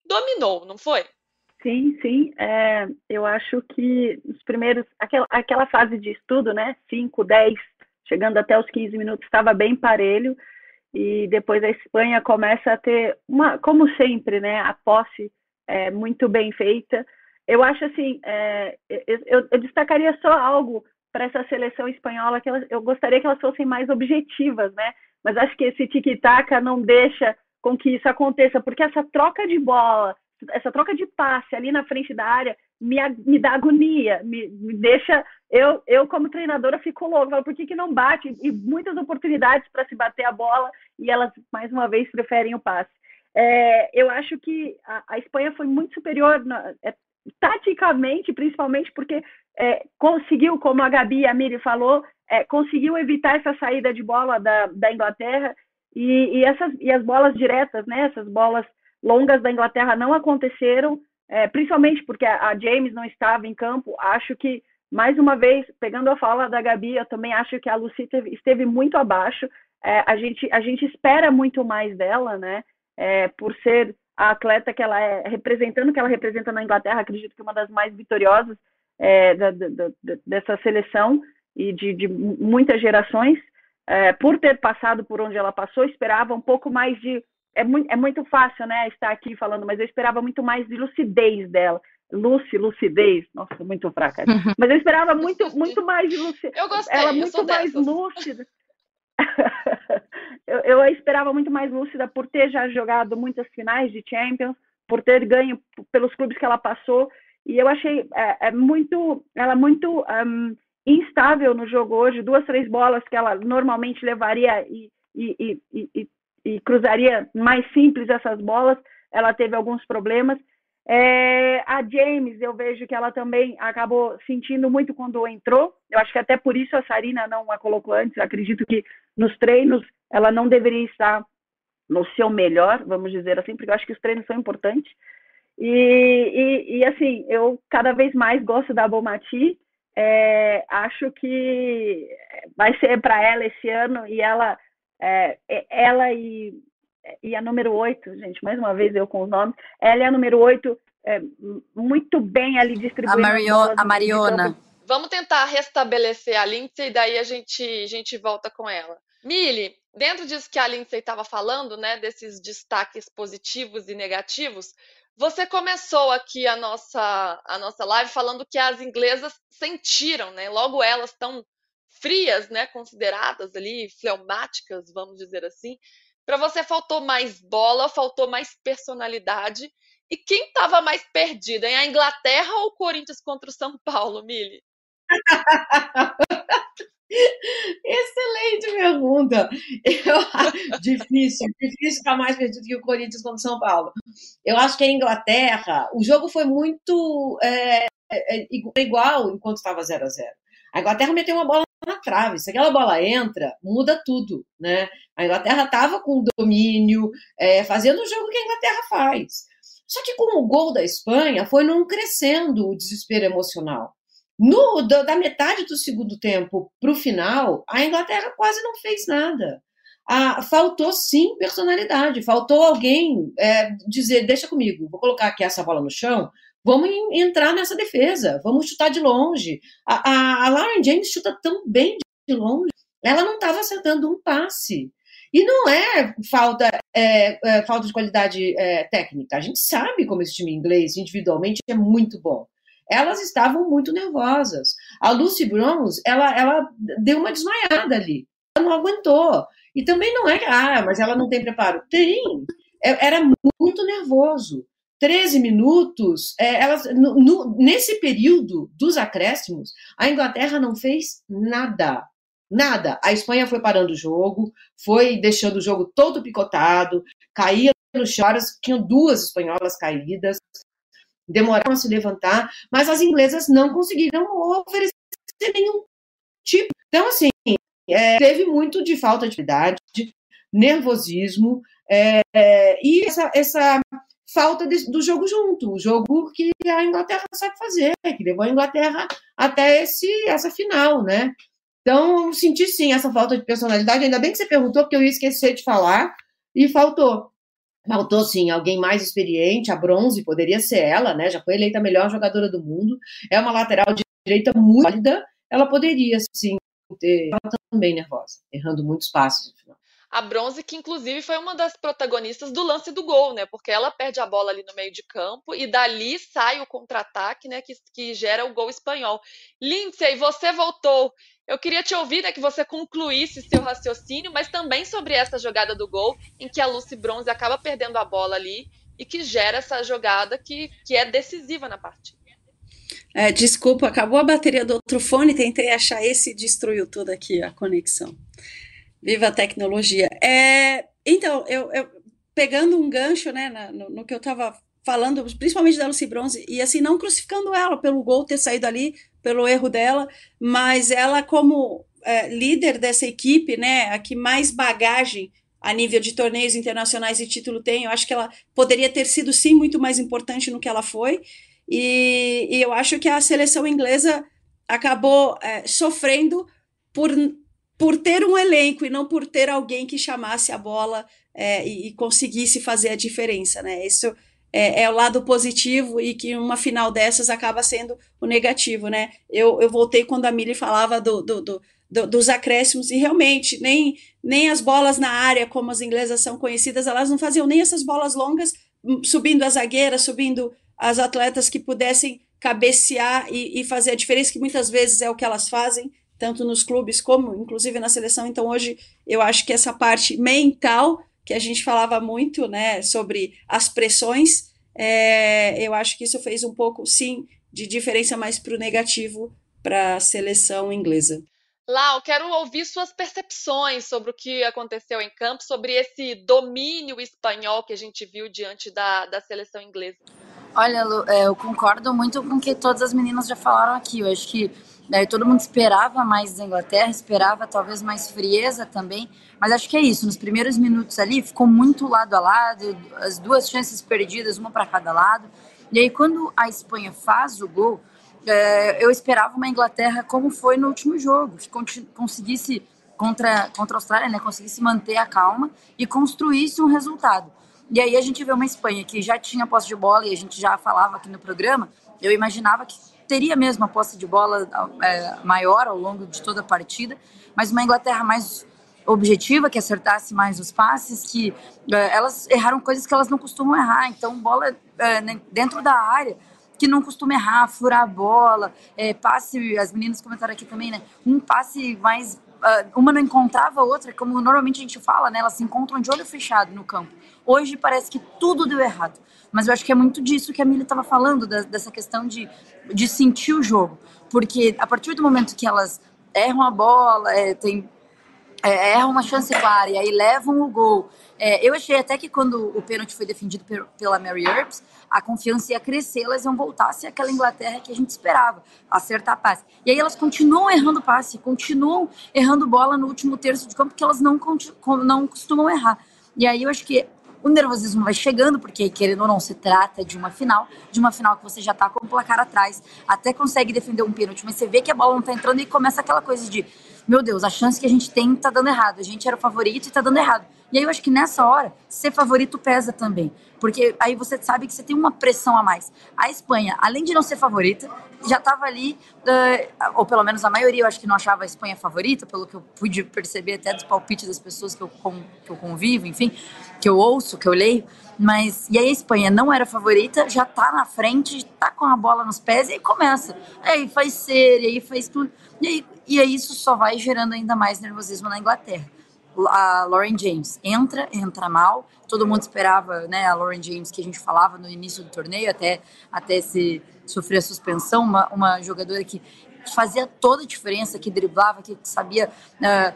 dominou, não foi? Sim, sim. É, eu acho que os primeiros, aquela, aquela fase de estudo, né? 5, 10, chegando até os 15 minutos, estava bem parelho e depois a Espanha começa a ter uma, como sempre, né, a posse é, muito bem feita. Eu acho assim, é, eu, eu, destacaria só algo para essa seleção espanhola que elas, eu gostaria que elas fossem mais objetivas, né? Mas acho que esse tic-tac não deixa com que isso aconteça, porque essa troca de bola, essa troca de passe ali na frente da área me, me dá agonia, me, me deixa. Eu, eu, como treinadora, fico louca. Falo, por que, que não bate? E muitas oportunidades para se bater a bola e elas, mais uma vez, preferem o passe. É, eu acho que a, a, Espanha foi muito superior, na, é, taticamente, principalmente porque é, conseguiu, como a Gabi e a Miri falou, é, conseguiu evitar essa saída de bola da, da Inglaterra e, e, essas, e as bolas diretas, né, essas bolas longas da Inglaterra não aconteceram é, principalmente porque a, James não estava em campo. Acho que, mais uma vez, pegando a fala da Gabi, eu também acho que a Lucy teve, esteve muito abaixo. É, a, gente, a gente espera muito mais dela, né? É, por ser a atleta que ela é, representando que ela representa na Inglaterra, acredito que uma das mais vitoriosas é, da, da, dessa seleção e de, de muitas gerações. É, por ter passado por onde ela passou, esperava um pouco mais de é muito, é muito fácil, né, estar aqui falando, mas eu esperava muito mais de lucidez dela. Lucy, lucidez, nossa, muito fraca. Mas eu esperava muito, muito mais de lucidez. Eu gostei, ela muito mais dessas. lúcida. eu, eu esperava muito mais lúcida por ter já jogado muitas finais de Champions, por ter ganho pelos clubes que ela passou. E eu achei é, é muito, ela muito um, instável no jogo hoje. Duas, três bolas que ela normalmente levaria e, e, e, e e cruzaria mais simples essas bolas, ela teve alguns problemas. É, a James, eu vejo que ela também acabou sentindo muito quando entrou. Eu acho que até por isso a Sarina não a colocou antes. acredito que nos treinos ela não deveria estar no seu melhor, vamos dizer assim, porque eu acho que os treinos são importantes. E, e, e assim, eu cada vez mais gosto da Bomati. É, acho que vai ser para ela esse ano e ela, é, ela e, e a número 8, gente, mais uma vez eu com os nomes, ela é a número 8, é, muito bem ali distribuindo. A, Mario, a Mariona. Vamos tentar restabelecer a Lindsay e daí a gente, a gente volta com ela. Mili, dentro disso que a Lindsay estava falando, né, desses destaques positivos e negativos, você começou aqui a nossa, a nossa live falando que as inglesas sentiram, né? Logo elas estão frias, né? Consideradas ali fleumáticas, vamos dizer assim. Para você faltou mais bola, faltou mais personalidade. E quem estava mais perdida, em a Inglaterra ou o Corinthians contra o São Paulo, Mili? Excelente pergunta. Eu, difícil, difícil ficar mais perdido que o Corinthians contra o São Paulo. Eu acho que a Inglaterra, o jogo foi muito é, é, igual enquanto estava 0 a 0 A Inglaterra meteu uma bola na trave. Se aquela bola entra, muda tudo, né? A Inglaterra estava com domínio, é, fazendo o jogo que a Inglaterra faz. Só que com o gol da Espanha, foi num crescendo o desespero emocional. No, da metade do segundo tempo para o final, a Inglaterra quase não fez nada. Ah, faltou sim personalidade, faltou alguém é, dizer: deixa comigo, vou colocar aqui essa bola no chão, vamos entrar nessa defesa, vamos chutar de longe. A, a, a Lauren James chuta tão bem de longe, ela não estava acertando um passe. E não é falta, é, é, falta de qualidade é, técnica. A gente sabe como esse time inglês, individualmente, é muito bom elas estavam muito nervosas. A Lucy Bronze, ela, ela deu uma desmaiada ali. Ela não aguentou. E também não é, ah, mas ela não tem preparo. Tem. É, era muito nervoso. 13 minutos, é, elas, no, no, nesse período dos acréscimos, a Inglaterra não fez nada. Nada. A Espanha foi parando o jogo, foi deixando o jogo todo picotado, caía no chão, tinham duas espanholas caídas, demoraram a se levantar, mas as inglesas não conseguiram oferecer nenhum tipo. Então, assim, é, teve muito de falta de atividade, nervosismo é, é, e essa, essa falta de, do jogo junto, o jogo que a Inglaterra sabe fazer, que levou a Inglaterra até esse, essa final, né? Então, senti sim essa falta de personalidade. Ainda bem que você perguntou, porque eu ia esquecer de falar e faltou. Faltou, sim, alguém mais experiente, a bronze, poderia ser ela, né? Já foi eleita a melhor jogadora do mundo. É uma lateral de direita muito sólida. Ela poderia, sim, ter. Ela também nervosa, errando muitos passos no final. A bronze, que inclusive foi uma das protagonistas do lance do gol, né? Porque ela perde a bola ali no meio de campo e dali sai o contra-ataque, né? Que, que gera o gol espanhol. Lindsay, você voltou eu queria te ouvir, né, que você concluísse seu raciocínio, mas também sobre essa jogada do gol, em que a Lucy Bronze acaba perdendo a bola ali e que gera essa jogada que, que é decisiva na partida. É, desculpa, acabou a bateria do outro fone, tentei achar esse e destruiu toda aqui a conexão. Viva a tecnologia. É, então, eu, eu, pegando um gancho né, na, no, no, que eu estava falando, principalmente da Lucy Bronze, e assim, não crucificando ela pelo gol ter saído ali, pelo erro dela, mas ela, como é, líder dessa equipe, né, a que mais bagagem a nível de torneios internacionais e título tem, eu acho que ela poderia ter sido sim muito mais importante no que ela foi. E, e eu acho que a seleção inglesa acabou é, sofrendo por, por ter um elenco e não por ter alguém que chamasse a bola é, e, e, conseguisse fazer a diferença, né? Isso é, é, o lado positivo e que uma final dessas acaba sendo o negativo, né? Eu, eu voltei quando a Mili falava do, do, do, do, dos acréscimos e realmente nem, nem as bolas na área, como as inglesas são conhecidas, elas não faziam nem essas bolas longas, hum, subindo as zagueiras, subindo as atletas que pudessem cabecear e, e fazer a diferença, que muitas vezes é o que elas fazem, tanto nos clubes como inclusive na seleção. Então hoje eu acho que essa parte mental que a gente falava muito, né, sobre as pressões, é, eu acho que isso fez um pouco, sim, de diferença mais para o negativo para a seleção inglesa. Lau, quero ouvir suas percepções sobre o que aconteceu em campo, sobre esse domínio espanhol que a gente viu diante da, da seleção inglesa. Olha, Lu, é, eu concordo muito com o que todas as meninas já falaram aqui. Eu acho que né, todo mundo esperava mais da Inglaterra, esperava talvez mais frieza também, mas acho que é isso. Nos primeiros minutos ali ficou muito lado a lado, as duas chances perdidas, uma para cada lado. E aí, quando a Espanha faz o gol, é, eu esperava uma Inglaterra como foi no último jogo, que conseguisse contra, contra a Austrália, né, conseguisse manter a calma e construísse um resultado. E aí a gente vê uma Espanha que já tinha posse de bola e a gente já falava aqui no programa, eu imaginava que teria mesmo a posse de bola é, maior ao longo de toda a partida, mas uma Inglaterra mais objetiva, que acertasse mais os passes, que é, elas erraram coisas que elas não costumam errar. Então, bola é, dentro da área, que não costuma errar, furar a bola, é, passe, as meninas comentaram aqui também, né? Um passe mais. Uh, uma não encontrava a outra, como normalmente a gente fala, né? Elas se encontram de olho fechado no campo. Hoje parece que tudo deu errado. Mas eu acho que é muito disso que a Mili estava falando, da, dessa questão de, de sentir o jogo. Porque a partir do momento que elas erram a bola, é, tem é, erram uma chance clara e aí levam o gol. É, eu achei até que quando o pênalti foi defendido pela Mary Earps, a confiança ia crescer, elas iam voltar a ser aquela Inglaterra que a gente esperava, acertar passe. E aí elas continuam errando passe, continuam errando bola no último terço de campo, porque elas não, não costumam errar. E aí eu acho que o nervosismo vai chegando, porque querendo ou não, se trata de uma final, de uma final que você já tá com o placar atrás, até consegue defender um pênalti, mas você vê que a bola não tá entrando e começa aquela coisa de meu Deus, a chance que a gente tem tá dando errado. A gente era o favorito e tá dando errado. E aí eu acho que nessa hora, ser favorito pesa também. Porque aí você sabe que você tem uma pressão a mais. A Espanha, além de não ser favorita, já estava ali, uh, ou pelo menos a maioria eu acho que não achava a Espanha favorita, pelo que eu pude perceber até dos palpites das pessoas que eu, que eu convivo, enfim, que eu ouço, que eu leio. Mas, e aí a Espanha não era favorita, já tá na frente, tá com a bola nos pés e aí começa. Aí faz ser, e aí faz tudo. E aí, e aí isso só vai gerando ainda mais nervosismo na Inglaterra. A Lauren James entra, entra mal. Todo mundo esperava, né, a Lauren James que a gente falava no início do torneio, até, até se sofrer a suspensão, uma, uma jogadora que fazia toda a diferença, que driblava, que sabia uh,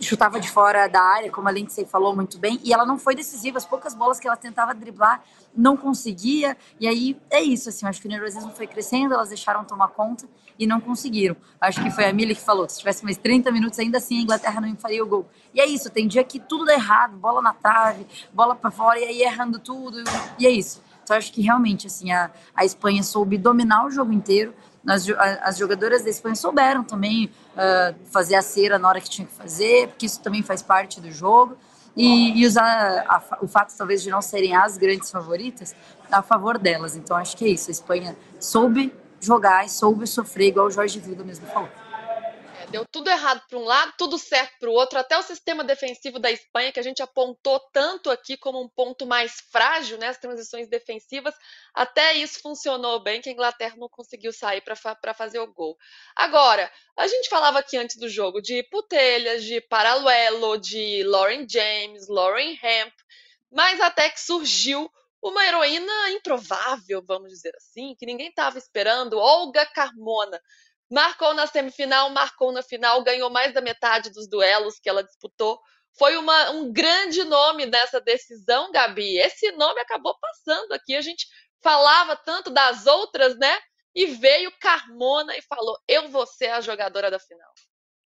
chutava de fora da área, como a Lindsay falou muito bem, e ela não foi decisiva. As poucas bolas que ela tentava driblar, não conseguia. E aí é isso, assim, acho que o nervosismo foi crescendo, elas deixaram tomar conta e não conseguiram. Acho que foi a Millie que falou: se tivesse mais 30 minutos, ainda assim a Inglaterra não faria o gol. E é isso, tem dia que tudo dá errado, bola na trave, bola para fora, e aí errando tudo, e é isso. Então acho que realmente, assim, a, a Espanha soube dominar o jogo inteiro as, as jogadoras da Espanha souberam também uh, fazer a cera na hora que tinha que fazer, porque isso também faz parte do jogo. E, e usar a, o fato, talvez, de não serem as grandes favoritas a favor delas. Então, acho que é isso. A Espanha soube jogar e soube sofrer, igual o Jorge Vilda mesmo falou deu tudo errado para um lado, tudo certo para o outro, até o sistema defensivo da Espanha, que a gente apontou tanto aqui como um ponto mais frágil, né, as transições defensivas, até isso funcionou bem, que a Inglaterra não conseguiu sair para fazer o gol. Agora, a gente falava aqui antes do jogo de Putelhas, de Paraluelo, de Lauren James, Lauren Hemp, mas até que surgiu uma heroína improvável, vamos dizer assim, que ninguém estava esperando, Olga Carmona, Marcou na semifinal, marcou na final, ganhou mais da metade dos duelos que ela disputou. Foi uma, um grande nome nessa decisão, Gabi. Esse nome acabou passando aqui. A gente falava tanto das outras, né? E veio Carmona e falou: Eu vou ser a jogadora da final.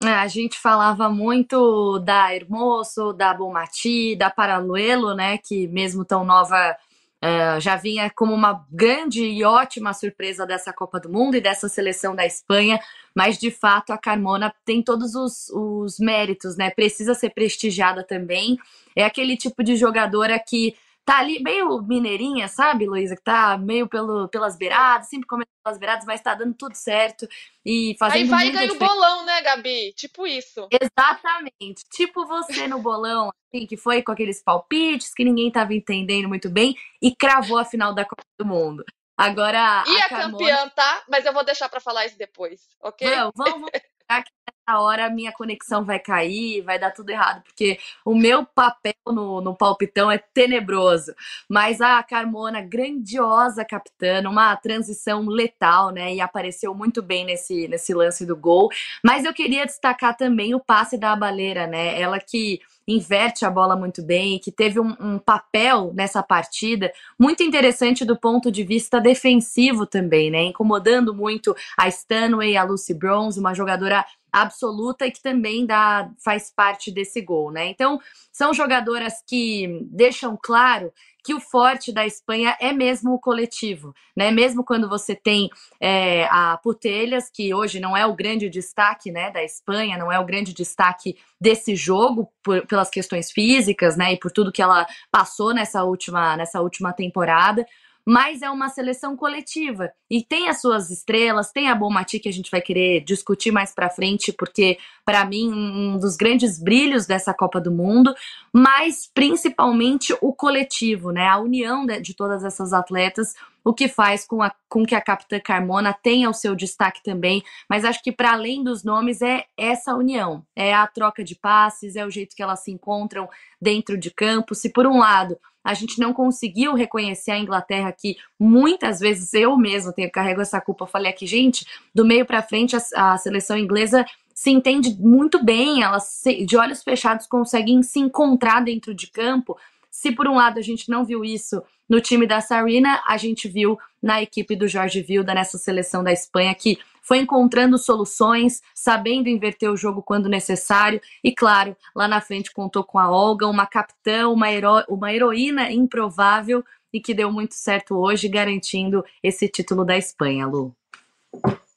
É, a gente falava muito da Hermoso, da Bomati, da Paraluelo, né? Que mesmo tão nova Uh, já vinha como uma grande e ótima surpresa dessa Copa do Mundo e dessa seleção da Espanha, mas de fato a Carmona tem todos os, os méritos, né? Precisa ser prestigiada também. É aquele tipo de jogadora que tá ali meio mineirinha, sabe, Luísa? Que tá meio pelo, pelas beiradas, sempre comendo pelas beiradas, mas tá dando tudo certo e fazendo Aí vai e ganha o bolão, né, Gabi? Tipo isso. Exatamente. Tipo você no bolão, assim, que foi com aqueles palpites que ninguém tava entendendo muito bem e cravou a final da Copa do Mundo. Agora. E a, a Carmona... campeã, tá? Mas eu vou deixar para falar isso depois, ok? Não, vamos, vamos hora minha conexão vai cair, vai dar tudo errado, porque o meu papel no, no palpitão é tenebroso. Mas a Carmona, grandiosa capitã, uma transição letal, né? E apareceu muito bem nesse, nesse lance do gol. Mas eu queria destacar também o passe da baleira, né? Ela que inverte a bola muito bem, que teve um, um, papel nessa partida muito interessante do ponto de vista defensivo também, né? Incomodando muito a Stanway, a Lucy Bronze, uma jogadora absoluta e que também dá, faz parte desse gol, né? Então, são jogadoras que deixam claro que o forte da Espanha é mesmo o coletivo, né? Mesmo quando você tem é, a Putelhas, que hoje não é o grande destaque, né, da Espanha, não é o grande destaque desse jogo por, pelas questões físicas, né, e por tudo que ela passou nessa última nessa última temporada mas é uma seleção coletiva e tem as suas estrelas, tem a Bomati que a gente vai querer discutir mais para frente, porque para mim um dos grandes brilhos dessa Copa do Mundo, mas principalmente o coletivo, né? A união de, de todas essas atletas, o que faz com, a, com que a capitã Carmona tenha o seu destaque também, mas acho que para além dos nomes é essa união, é a troca de passes, é o jeito que elas se encontram dentro de campo. Se por um lado a gente não conseguiu reconhecer a Inglaterra que muitas vezes eu mesmo tenho carrego essa culpa. Falei aqui, gente, do meio para frente a, a, seleção inglesa se entende muito bem, elas de olhos fechados conseguem se encontrar dentro de campo. Se por um lado a gente não viu isso no time da Sarina, a gente viu na equipe do Jorge Vilda nessa seleção da Espanha que foi encontrando soluções, sabendo inverter o jogo quando necessário e, claro, lá na frente contou com a Olga, uma capitã, uma, hero uma heroína improvável e que deu muito certo hoje, garantindo esse título da Espanha, Lu.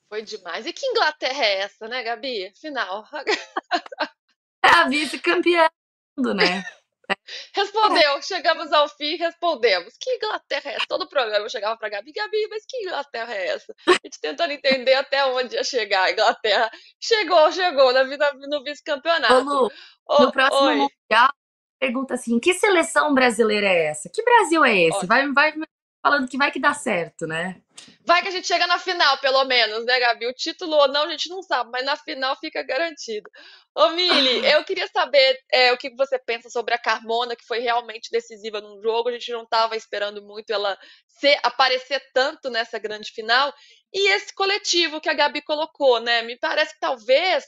Foi demais. E que Inglaterra é essa, né, Gabi? Final. É a vice-campeã, né? Respondeu, chegamos ao fim, respondemos. Que Inglaterra é essa? Todo programa eu chegava pra Gabi, Gabi, mas que Inglaterra é essa? A gente tentando entender até onde ia chegar a Inglaterra. Chegou, chegou na vida no vice-campeonato. Lu, no próximo oi. Mundial, pergunta assim: que seleção brasileira é essa? Que Brasil é esse? Vai, vai falando que vai que dá certo, né? Vai que a gente chega na final, pelo menos, né, Gabi? O título ou não, a gente não sabe, mas na final fica garantido. Ô, Mili, eu queria saber é, o que você pensa sobre a Carmona, que foi realmente decisiva num jogo. A gente não estava esperando muito ela ser, aparecer tanto nessa grande final. E esse coletivo que a Gabi colocou, né? Me parece que talvez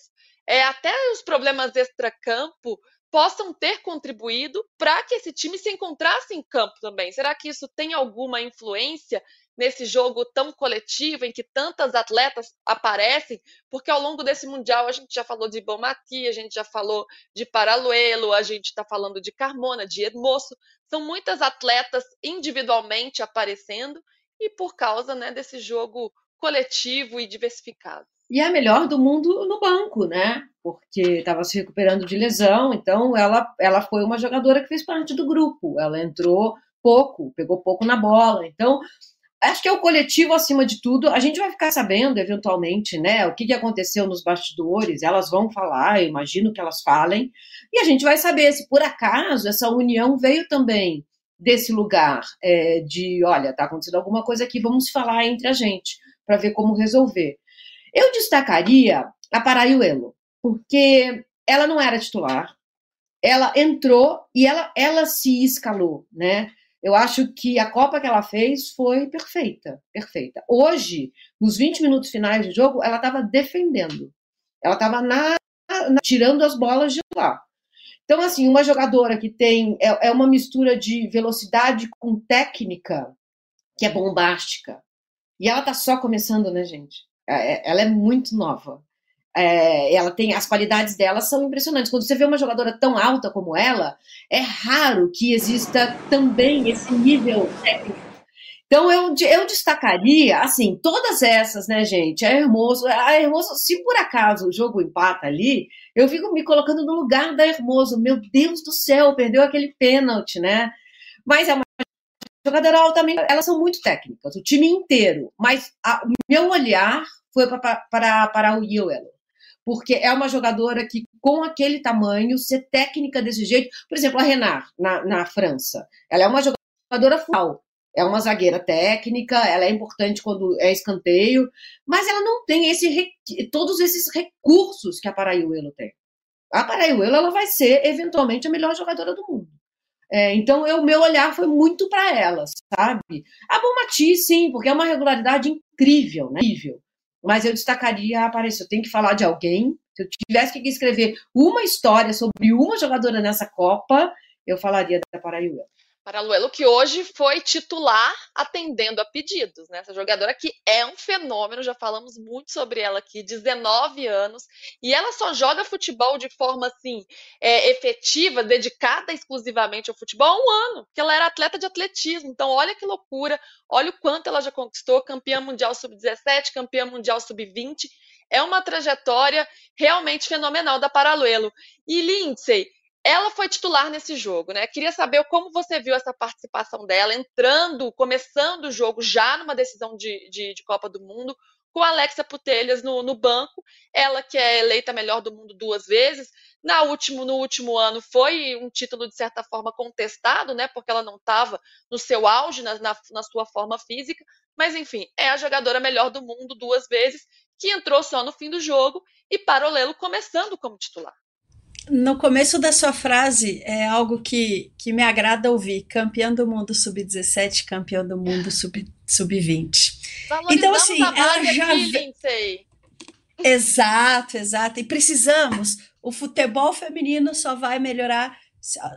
é, até os problemas extra-campo possam ter contribuído para que esse time se encontrasse em campo também. Será que isso tem alguma influência nesse jogo tão coletivo em que tantas atletas aparecem? Porque ao longo desse mundial a gente já falou de Bomati, a gente já falou de Paraluelo, a gente está falando de Carmona, de Hermoso. São muitas atletas individualmente aparecendo e por causa né, desse jogo coletivo e diversificado e a melhor do mundo no banco, né? Porque estava se recuperando de lesão, então ela, ela foi uma jogadora que fez parte do grupo. Ela entrou pouco, pegou pouco na bola. Então, acho que é o coletivo acima de tudo. A gente vai ficar sabendo, eventualmente, né, o que, que aconteceu nos bastidores. Elas vão falar, eu imagino que elas falem, e a gente vai saber se por acaso essa união veio também desse lugar é, de, olha, está acontecendo alguma coisa aqui, vamos falar entre a gente para ver como resolver. Eu destacaria a Paraiuelo, porque ela não era titular, ela entrou e ela, ela se escalou, né? Eu acho que a Copa que ela fez foi perfeita, perfeita. Hoje, nos 20 minutos finais de jogo, ela estava defendendo. Ela estava tirando as bolas de lá. Então, assim, uma jogadora que tem é, é uma mistura de velocidade com técnica que é bombástica. E ela está só começando, né, gente? É, é, ela é muito nova. É, ela tem as qualidades dela são impressionantes. Quando você vê uma jogadora tão alta como ela, é raro que exista também esse nível técnico. Então eu, eu destacaria assim todas essas, né, gente? A Hermoso, a Hermoso, se por acaso o jogo empata ali, eu fico me colocando no lugar da Hermoso. Meu Deus do céu, perdeu aquele pênalti, né? Mas é uma jogadora altamente, elas são muito técnicas, o time inteiro. Mas a, o meu olhar foi para, o Yewell. Porque é uma jogadora que, com aquele tamanho, ser técnica desse jeito. Por exemplo, a Renard, na, na França. Ela é uma jogadora full. É uma zagueira técnica, ela é importante quando é escanteio, mas ela não tem esse, todos esses recursos que a Paraiuelo tem. A Paraiuelo ela vai ser, eventualmente, a melhor jogadora do mundo. É, então, o meu olhar foi muito para ela, sabe? A Bomati, sim, porque é uma regularidade incrível, né? Incrível. Mas eu destacaria a Apareceu. Tem que falar de alguém. Se eu tivesse que escrever uma história sobre uma jogadora nessa Copa, eu falaria da Paraíba. Paraluelo, que hoje foi titular atendendo a pedidos, né? Essa jogadora que é um fenômeno, já falamos muito sobre ela aqui, 19 anos, e ela só joga futebol de forma assim, é, efetiva, dedicada exclusivamente ao futebol há um ano, porque ela era atleta de atletismo. Então, olha que loucura, olha o quanto ela já conquistou, campeã mundial sub-17, campeã mundial sub-20. É uma trajetória realmente fenomenal da Paraluelo. E Lindsay, ela foi titular nesse jogo, né? Queria saber como você viu essa participação dela, entrando, começando o jogo já numa decisão de, de, de Copa do Mundo, com a Alexa Putelhas no, no, banco, ela que é eleita melhor do mundo duas vezes. Na último, no último ano foi um título, de certa forma, contestado, né? Porque ela não estava no seu auge, na, na, na sua forma física. Mas, enfim, é a jogadora melhor do mundo duas vezes, que entrou só no fim do jogo e Parolelo começando como titular no começo da sua frase é algo que, que me agrada ouvir: campeão do mundo sub-17, campeão do mundo sub-20. Sub então, assim, ela já. Aqui, exato, exato. E precisamos. O futebol feminino só vai melhorar,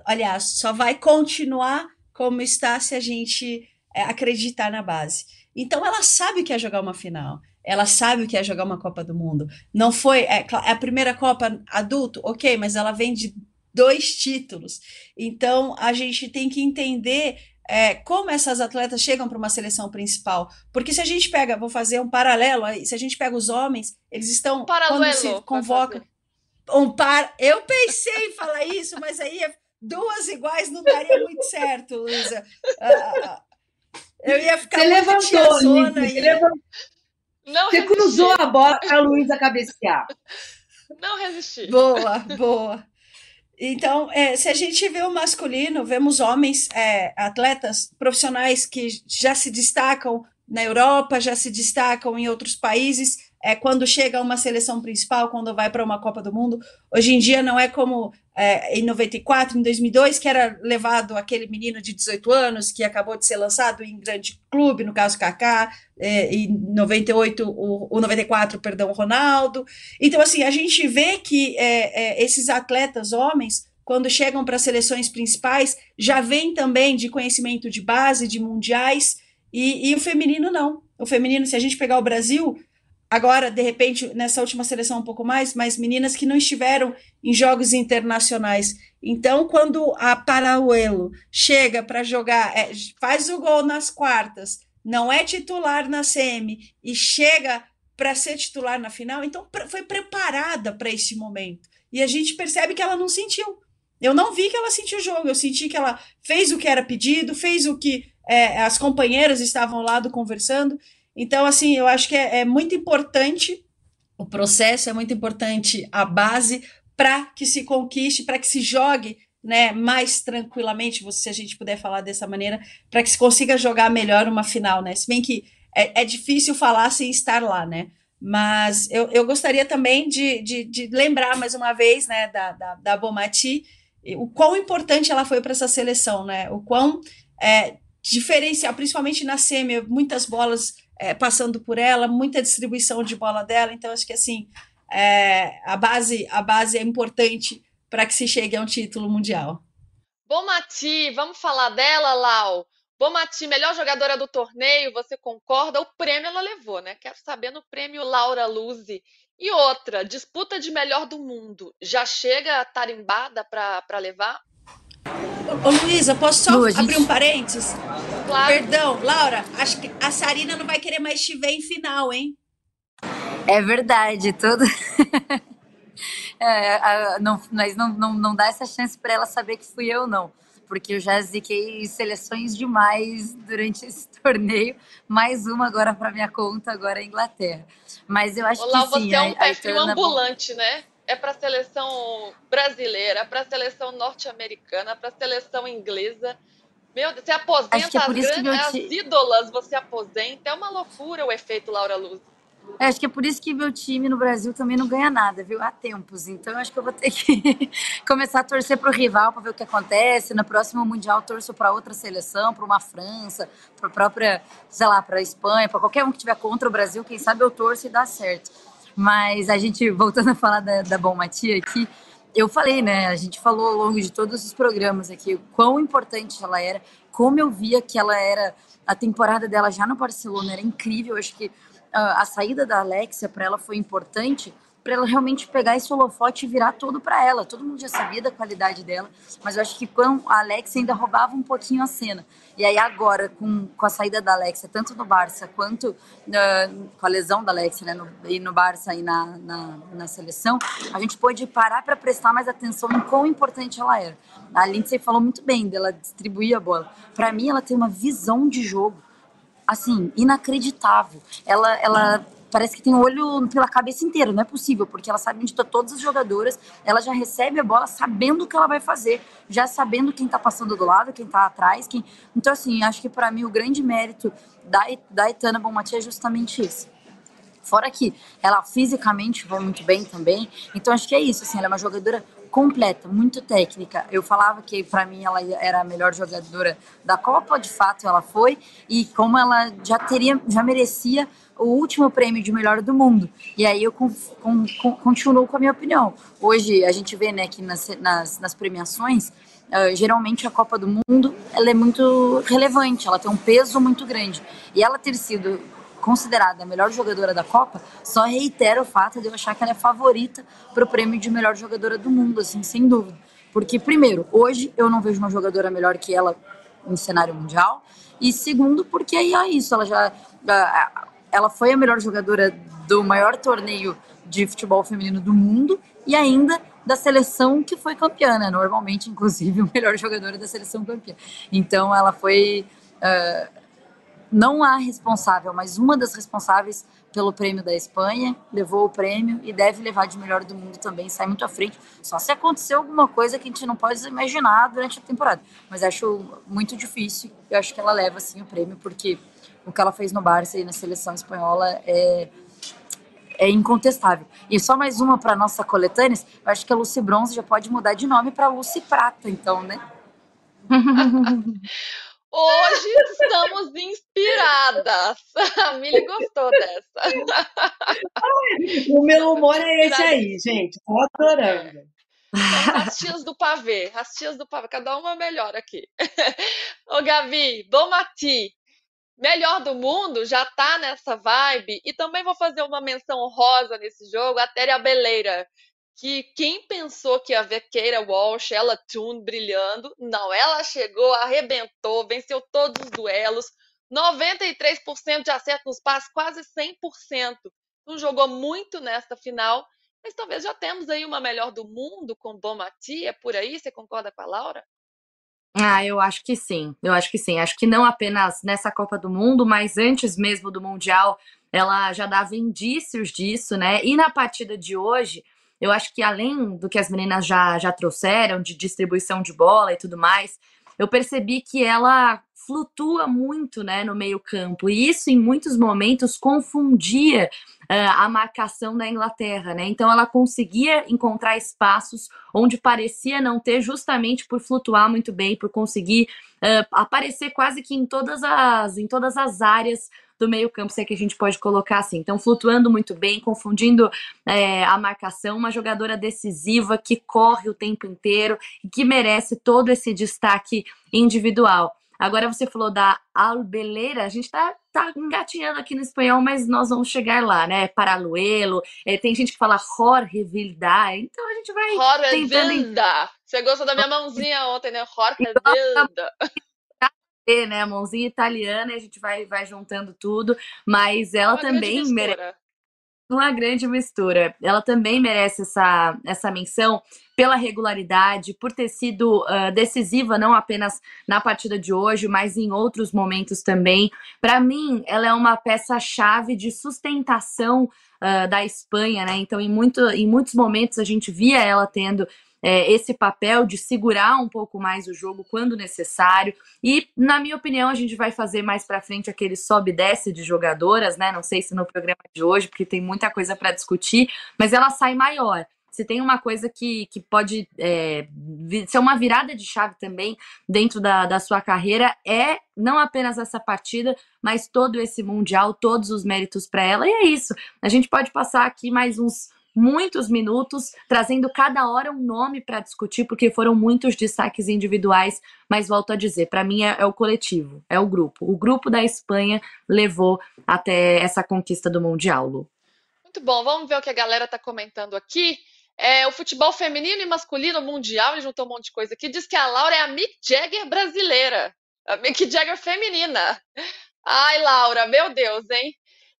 aliás, só vai continuar como está se a gente é, acreditar na base. Então, ela sabe o que é jogar uma final ela sabe o que é jogar uma Copa do Mundo. Não foi é, é, a primeira Copa adulto, ok, mas ela vem de dois títulos. Então a gente tem que entender é, como essas atletas chegam para uma seleção principal. Porque se a gente pega, vou fazer um paralelo aí, se a gente pega os homens, eles estão. Um quando se convoca. Um par. Eu pensei em falar isso, mas aí duas iguais não daria muito certo, Luísa. Uh, eu ia ficar Você levantou, Luísa, levantou. Não Você resisti. cruzou a bola para a Luísa cabecear. Não resisti. Boa, boa. Então, é, se a gente vê o masculino, vemos homens, é, atletas profissionais que já se destacam na Europa, já se destacam em outros países, é, quando chega a uma seleção principal, quando vai para uma Copa do Mundo. Hoje em dia não é como é, em 94, em 2002, que era levado aquele menino de 18 anos que acabou de ser lançado em grande clube, no caso Kaká, é, em 98, o, o 94, perdão, Ronaldo. Então, assim, a gente vê que é, é esses atletas homens, quando chegam para seleções principais, já vêm também de conhecimento de base, de mundiais, e, e o feminino não. O feminino, se a gente pegar o Brasil, agora, de repente, nessa última seleção um pouco mais, mas meninas que não estiveram em jogos internacionais. Então, quando a Parauelo chega para jogar, é, faz o gol nas quartas, não é titular na CM e chega para ser titular na final, então foi preparada para esse momento. E a gente percebe que ela não sentiu. Eu não vi que ela sentiu o jogo, eu senti que ela fez o que era pedido, fez o que é, as companheiras estavam ao lado conversando, então, assim, eu acho que é, é muito importante o processo, é muito importante a base para que se conquiste, para que se jogue né, mais tranquilamente, se a gente puder falar dessa maneira, para que se consiga jogar melhor uma final, né? Se bem que é, é difícil falar sem estar lá, né? Mas eu, eu gostaria também de, de, de, lembrar mais uma vez, né, da, da, da Bomati, o quão importante ela foi para essa seleção, né? O quão é, diferencial, principalmente na semi, muitas bolas é, passando por ela, muita distribuição de bola dela. Então, acho que assim é, a, base, a base é importante para que se chegue a um título mundial. Bom, Mati, vamos falar dela, Lau. Bom, Mati, melhor jogadora do torneio, você concorda? O prêmio ela levou, né? Quero saber no prêmio Laura Luzi. E outra, disputa de melhor do mundo, já chega tarimbada para levar? Ô, Luísa, posso só Lu, abrir um parênteses? Claro. Perdão, Laura, acho que a Sarina não vai querer mais te ver em final, hein? É verdade, tudo. é, a, não, mas não, não, não dá essa chance para ela saber que fui eu, não. Porque eu já ziquei seleções demais durante esse torneio. Mais uma agora para minha conta, agora a Inglaterra. Mas eu acho Olá, que sim. Você é um perfil ambulante, né? É para a seleção brasileira, para a seleção norte-americana, para a seleção inglesa. Meu Deus, você aposenta é as, grandes, as ídolas, você aposenta. É uma loucura o efeito Laura Luz. É, acho que é por isso que meu time no Brasil também não ganha nada, viu? Há tempos. Então, acho que eu vou ter que começar a torcer para o rival para ver o que acontece. No próximo Mundial, torço para outra seleção, para uma França, para a própria, sei lá, para a Espanha, para qualquer um que tiver contra o Brasil. Quem sabe eu torço e dá certo. Mas a gente, voltando a falar da, da Bom Matia aqui, eu falei, né? A gente falou ao longo de todos os programas aqui quão importante ela era, como eu via que ela era. A temporada dela já no Barcelona era incrível. Eu acho que a, a saída da Alexia para ela foi importante para ela realmente pegar esse holofote e virar todo para ela. Todo mundo já sabia da qualidade dela, mas eu acho que quando a Alexia ainda roubava um pouquinho a cena. E aí agora, com, com a saída da Alexia, tanto no Barça quanto uh, com a lesão da Alexia, né, no, e no Barça e na, na, na seleção, a gente pôde parar para prestar mais atenção em quão importante ela era. A Lindsay falou muito bem dela distribuir a bola. Para mim, ela tem uma visão de jogo assim, inacreditável. Ela, ela parece que tem olho pela cabeça inteira, não é possível, porque ela sabe onde estão todas as jogadoras, ela já recebe a bola sabendo o que ela vai fazer, já sabendo quem está passando do lado, quem está atrás, quem... Então, assim, acho que para mim o grande mérito da, da Etana Bonmati é justamente isso. Fora que ela fisicamente vai muito bem também, então acho que é isso, assim, ela é uma jogadora completa, muito técnica. Eu falava que para mim ela era a melhor jogadora da Copa, de fato ela foi, e como ela já teria, já merecia o último prêmio de melhor do mundo. E aí eu com, com, com, continuo com a minha opinião. Hoje a gente vê né, que nas, nas, nas premiações, uh, geralmente a Copa do Mundo ela é muito relevante, ela tem um peso muito grande. E ela ter sido considerada a melhor jogadora da Copa só reitera o fato de eu achar que ela é favorita para o prêmio de melhor jogadora do mundo, assim, sem dúvida. Porque, primeiro, hoje eu não vejo uma jogadora melhor que ela em cenário mundial. E segundo, porque aí é isso, ela já ela foi a melhor jogadora do maior torneio de futebol feminino do mundo e ainda da seleção que foi campeã, né? Normalmente, inclusive, o melhor jogadora da seleção campeã. Então, ela foi uh, não a responsável, mas uma das responsáveis pelo prêmio da Espanha, levou o prêmio e deve levar de melhor do mundo também, sai muito à frente. Só se acontecer alguma coisa que a gente não pode imaginar durante a temporada. Mas acho muito difícil. Eu acho que ela leva sim o prêmio, porque o que ela fez no Barça e na seleção espanhola é, é incontestável. E só mais uma para nossa coletâneas, eu acho que a Lucy Bronze já pode mudar de nome para Lucy Prata, então, né? Hoje estamos inspiradas. A Mili gostou dessa. O meu humor é esse aí, gente. Tô adorando. São as tias do pavê, as tias do pavê, cada uma melhor aqui. Ô Gavi, Bomati, melhor do mundo, já tá nessa vibe. E também vou fazer uma menção rosa nesse jogo, a Téria Beleira, que quem pensou que ia ver Keira Walsh, ela Tune brilhando, não, ela chegou, arrebentou, venceu todos os duelos, 93% de acerto nos passes, quase 100%. Não jogou muito nesta final, mas talvez já temos aí uma melhor do mundo com Bomati, é por aí, você concorda com a Laura? Ah, eu acho que sim. Eu acho que sim. Acho que não apenas nessa Copa do Mundo, mas antes mesmo do Mundial, ela já dava indícios disso, né? E na partida de hoje, eu acho que além do que as meninas já, já trouxeram, de distribuição de bola e tudo mais, eu percebi que ela flutua muito né, no meio-campo. E isso, em muitos momentos, confundia uh, a marcação da Inglaterra. Né? Então, ela conseguia encontrar espaços onde parecia não ter, justamente por flutuar muito bem, por conseguir uh, aparecer quase que em todas as, em todas as áreas do meio-campo, se é que a gente pode colocar assim. Então, flutuando muito bem, confundindo é, a marcação, uma jogadora decisiva que corre o tempo inteiro e que merece todo esse destaque individual. Agora você falou da albeleira, a gente tá, tá engatinhando aqui no espanhol, mas nós vamos chegar lá, né? Paraluelo, é, tem gente que fala Jorge Vilda, então a gente vai Jorge tentando... Vilda! Você gostou da minha mãozinha ontem, né? Jorge Vilda! né? A mãozinha italiana, a gente vai, vai juntando tudo, mas ela uma também merece uma grande mistura. Ela também merece essa, essa menção pela regularidade, por ter sido uh, decisiva não apenas na partida de hoje, mas em outros momentos também. Para mim, ela é uma peça-chave de sustentação uh, da Espanha, né? Então, em, muito, em muitos momentos a gente via ela tendo é, esse papel de segurar um pouco mais o jogo quando necessário. E, na minha opinião, a gente vai fazer mais para frente aquele sobe e desce de jogadoras, né? Não sei se no programa de hoje, porque tem muita coisa para discutir, mas ela sai maior. Se tem uma coisa que, que pode é, ser uma virada de chave também dentro da, da sua carreira, é não apenas essa partida, mas todo esse Mundial, todos os méritos para ela. E é isso. A gente pode passar aqui mais uns muitos minutos, trazendo cada hora um nome para discutir, porque foram muitos destaques individuais, mas volto a dizer, para mim é, é, o coletivo, é o grupo. O grupo da Espanha levou até essa conquista do Mundial, Lu. Muito bom, vamos ver o que a galera está comentando aqui. É, o futebol feminino e masculino mundial, ele juntou um monte de coisa aqui, diz que a Laura é a Mick Jagger brasileira, a Mick Jagger feminina. Ai, Laura, meu Deus, hein?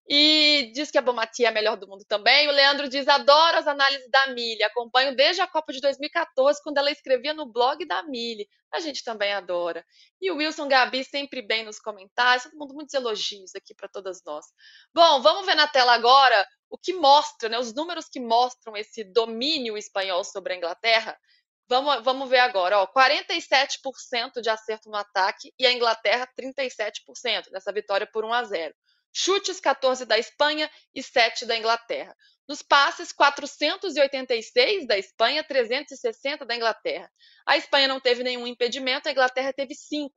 E diz que a Bomati é a melhor do mundo também. O Leandro diz: adoro as análises da Mili. Acompanho desde a Copa de 2014, quando ela escrevia no blog da Mili. A gente também adora. E o Wilson Gabi sempre bem nos comentários. Todo mundo, muitos elogios aqui para todas nós. Bom, vamos ver na tela agora o que mostra, né, os números que mostram esse domínio espanhol sobre a Inglaterra. Vamos, vamos ver agora, ó, 47% de acerto no ataque e a Inglaterra 37% nessa vitória por 1 a 0 chutes 14 da Espanha e 7 da Inglaterra. Nos passes, 486 da Espanha, 360 da Inglaterra. A Espanha não teve nenhum impedimento, a Inglaterra teve 5.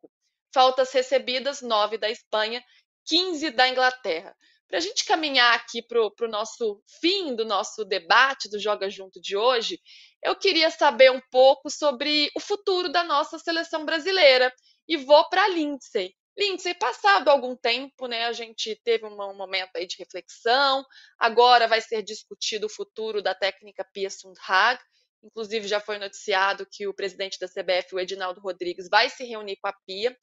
Faltas recebidas, 9 da Espanha, 15 da Inglaterra. Para a gente caminhar aqui para o nosso fim do nosso debate do Joga Junto de hoje, eu queria saber um pouco sobre o futuro da nossa seleção brasileira. E vou para a Lindsay. Lindsay, passado algum tempo, né, a gente teve um momento aí de reflexão, agora vai ser discutido o futuro da técnica Pia Sundhag, inclusive já foi noticiado que o presidente da CBF, o Edinaldo Rodrigues, vai se reunir com a Pia.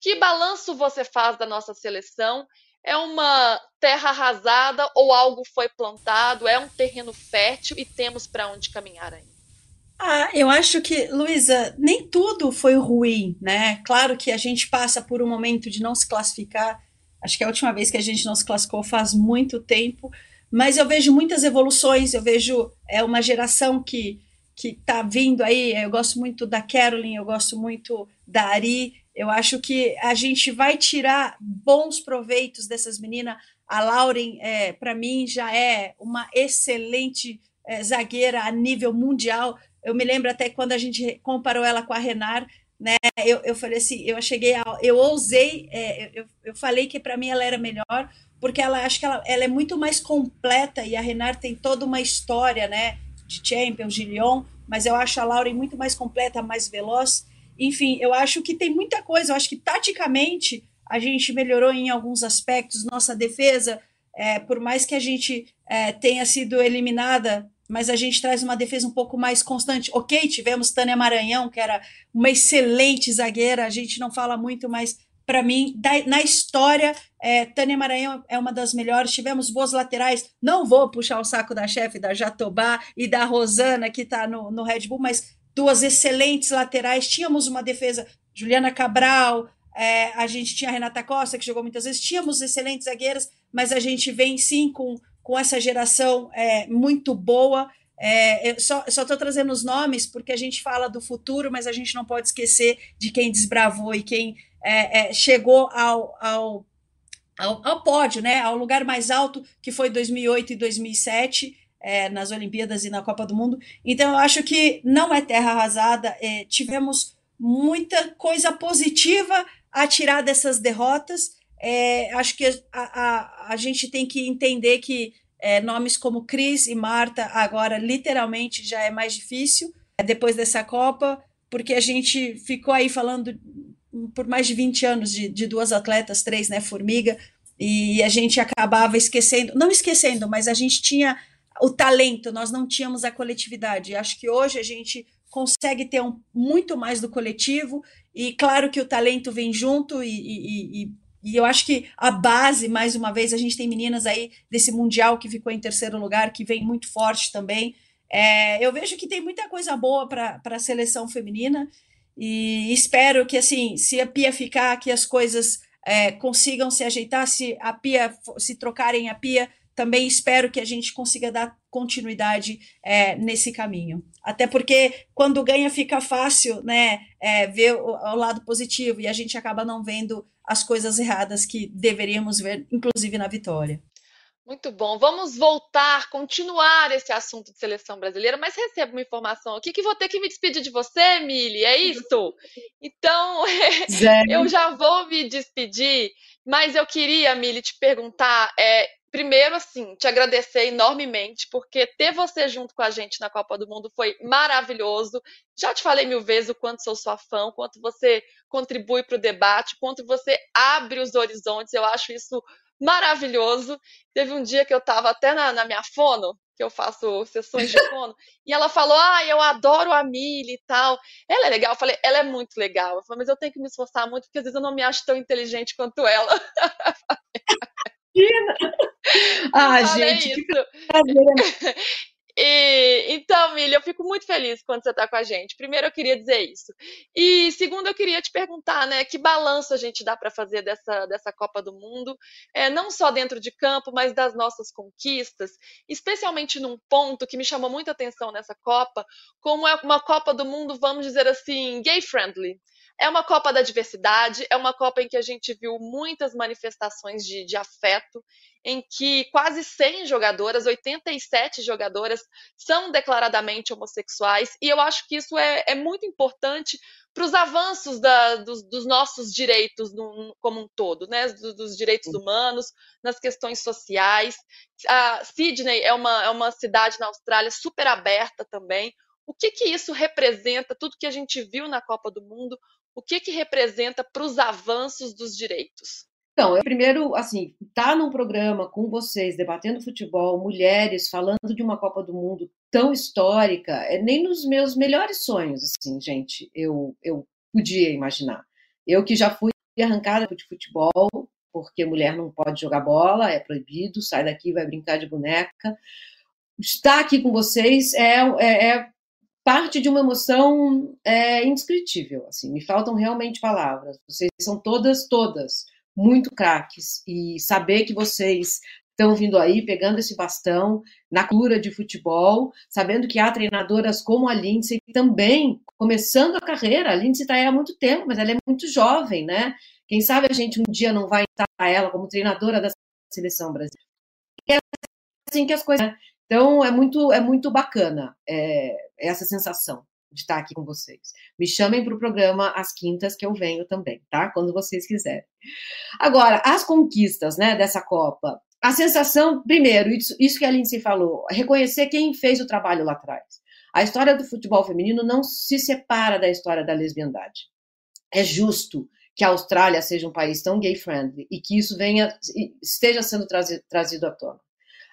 Que balanço você faz da nossa seleção? É uma terra arrasada ou algo foi plantado? É um terreno fértil e temos para onde caminhar ainda? Ah, eu acho que, Luísa, nem tudo foi ruim, né? Claro que a gente passa por um momento de não se classificar. Acho que a última vez que a gente não se classificou faz muito tempo, mas eu vejo muitas evoluções. Eu vejo é uma geração que que está vindo aí. Eu gosto muito da Carolyn, eu gosto muito da Ari. Eu acho que a gente vai tirar bons proveitos dessas meninas. A Lauren, é, para mim, já é uma excelente é, zagueira a nível mundial. Eu me lembro até quando a gente comparou ela com a Renar, né? Eu, eu falei assim, eu cheguei, a, eu ousei, é, eu, eu falei que para mim ela era melhor, porque ela acho que ela, ela é muito mais completa e a Renar tem toda uma história, né? De Champions, de Lyon, mas eu acho a Lauren muito mais completa, mais veloz. Enfim, eu acho que tem muita coisa. Eu acho que taticamente a gente melhorou em alguns aspectos. Nossa defesa, é, por mais que a gente é, tenha sido eliminada mas a gente traz uma defesa um pouco mais constante. Ok, tivemos Tânia Maranhão, que era uma excelente zagueira, a gente não fala muito, mas para mim, da, na história, é, Tânia Maranhão é uma das melhores. Tivemos boas laterais. Não vou puxar o saco da chefe, da Jatobá e da Rosana, que está no, no Red Bull, mas duas excelentes laterais. Tínhamos uma defesa, Juliana Cabral, é, a gente tinha a Renata Costa, que jogou muitas vezes. Tínhamos excelentes zagueiras, mas a gente vem sim com com essa geração é, muito boa. É, eu só estou trazendo os nomes porque a gente fala do futuro, mas a gente não pode esquecer de quem desbravou e quem é, é chegou ao, ao, ao, ao, pódio, né, ao lugar mais alto, que foi 2008 e 2007, é, nas Olimpíadas e na Copa do Mundo. Então, eu acho que não é terra arrasada, é, tivemos muita coisa positiva a tirar dessas derrotas é, acho que a, a, a gente tem que entender que é, nomes como Cris e Marta agora literalmente já é mais difícil é, depois dessa Copa, porque a gente ficou aí falando por mais de 20 anos de, de duas atletas, três, né, Formiga, e a gente acabava esquecendo, não esquecendo, mas a gente tinha o talento, nós não tínhamos a coletividade. Acho que hoje a gente consegue ter um, muito mais do coletivo, e claro que o talento vem junto, e, e, e e eu acho que a base, mais uma vez, a gente tem meninas aí desse Mundial que ficou em terceiro lugar, que vem muito forte também. É, eu vejo que tem muita coisa boa para a seleção feminina e espero que, assim, se a Pia ficar, que as coisas é, consigam se ajeitar, se a Pia, se trocarem a Pia, também espero que a gente consiga dar continuidade é, nesse caminho. Até porque quando ganha fica fácil né, é, ver o, o, lado positivo e a gente acaba não vendo as coisas erradas que deveríamos ver, inclusive na vitória. Muito bom. Vamos voltar, continuar esse assunto de seleção brasileira, mas recebo uma informação aqui que vou ter que me despedir de você, Mili. É isso? Então, eu já vou me despedir, mas eu queria, Mili, te perguntar. É, primeiro, assim, te agradecer enormemente, porque ter você junto com a gente na Copa do Mundo foi maravilhoso. Já te falei mil vezes o quanto sou sua fã, o quanto você contribui para o debate, o quanto você abre os horizontes. Eu acho isso maravilhoso. Teve um dia que eu estava até na, na, minha fono, que eu faço sessões de fono, e ela falou: Ah, eu adoro a Mili e tal. Ela é legal. Eu falei: Ela é muito legal. Eu falei, Mas eu tenho que me esforçar muito, porque às vezes eu não me acho tão inteligente quanto ela. Ah, gente, isso. que prazer. E, então, Milha, eu fico muito feliz quando você está com a gente. Primeiro, eu queria dizer isso. E segundo, eu queria te perguntar, né, que balanço a gente dá para fazer dessa, dessa Copa do Mundo, é, não só dentro de campo, mas das nossas conquistas, especialmente num ponto que me chamou muita atenção nessa Copa, como é uma Copa do Mundo, vamos dizer assim, gay-friendly. É uma Copa da diversidade, é uma Copa em que a gente viu muitas manifestações de, de afeto, em que quase 100 jogadoras, 87 jogadoras, são declaradamente homossexuais, e eu acho que isso é, é muito importante para os avanços da, dos, dos, nossos direitos no, como um todo, né? dos, dos direitos humanos, nas questões sociais. A Sydney é uma, é uma cidade na Austrália super aberta também. O que, que isso representa, tudo que a gente viu na Copa do Mundo, o que, que representa para os avanços dos direitos? Então, eu primeiro, assim, estar tá num programa com vocês, debatendo futebol, mulheres, falando de uma Copa do Mundo tão histórica, é nem nos meus melhores sonhos, assim, gente, eu, eu podia imaginar. Eu que já fui arrancada de futebol, porque mulher não pode jogar bola, é proibido, sai daqui, vai brincar de boneca. Estar aqui com vocês é, é, é parte de uma emoção é, indescritível. Assim, me faltam realmente palavras. Vocês são todas, todas muito craques e saber que vocês estão vindo aí pegando esse bastão na cura de futebol, sabendo que há treinadoras como a Lindsay também começando a carreira. A Lindsay está aí há muito tempo, mas ela é muito jovem, né? Quem sabe a gente um dia não vai estar ela como treinadora da seleção brasileira. É assim que as coisas. Então é muito é muito bacana é, essa sensação de estar aqui com vocês. Me chamem para o programa às quintas que eu venho também, tá? Quando vocês quiserem. Agora, as conquistas, né, dessa Copa. A sensação, primeiro, isso, isso que a Lindsay falou, reconhecer quem fez o trabalho lá atrás. A história do futebol feminino não se separa da história da lesbiandade. É justo que a Austrália seja um país tão gay-friendly e que isso venha esteja sendo trazido, trazido à tona.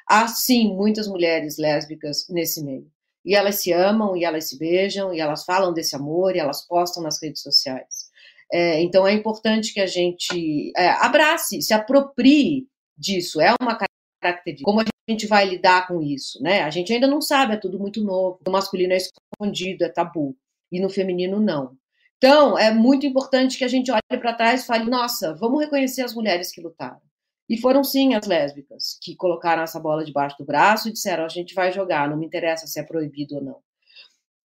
Há sim muitas mulheres lésbicas nesse meio. E elas se amam, e elas se beijam, e elas falam desse amor, e elas postam nas redes sociais. É, então é importante que a gente é, abrace, se aproprie disso. É uma característica. Como a gente vai lidar com isso, né? A gente ainda não sabe, é tudo muito novo. O masculino é escondido, é tabu, e no feminino não. Então é muito importante que a gente olhe para trás e fale: nossa, vamos reconhecer as mulheres que lutaram. E foram sim as lésbicas que colocaram essa bola debaixo do braço e disseram: a gente vai jogar, não me interessa se é proibido ou não.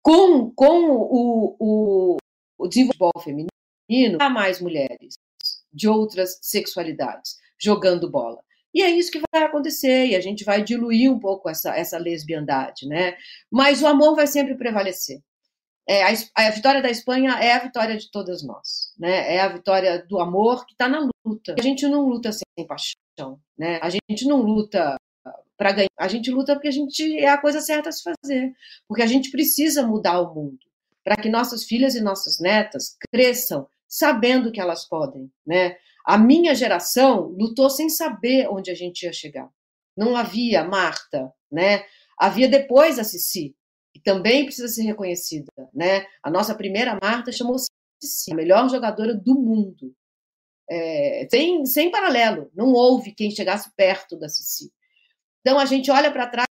Com, com o, o, o desenvolvimento feminino, há mais mulheres de outras sexualidades jogando bola. E é isso que vai acontecer, e a gente vai diluir um pouco essa, essa lesbiandade, né? Mas o amor vai sempre prevalecer. É, a, a, vitória da Espanha é a vitória de todas nós, né? É a vitória do amor que está na luta. A gente não luta sem paixão, né? A gente não luta para ganhar. A gente luta porque a gente é a coisa certa a se fazer, porque a gente precisa mudar o mundo para que nossas filhas e nossas netas cresçam sabendo que elas podem, né? A minha geração lutou sem saber onde a gente ia chegar. Não havia Marta, né? Havia depois a Cici, também precisa ser reconhecida, né? A nossa primeira Marta chamou-se a melhor jogadora do mundo. É, sem, sem paralelo, não houve quem chegasse perto da Cici. Então a gente olha para trás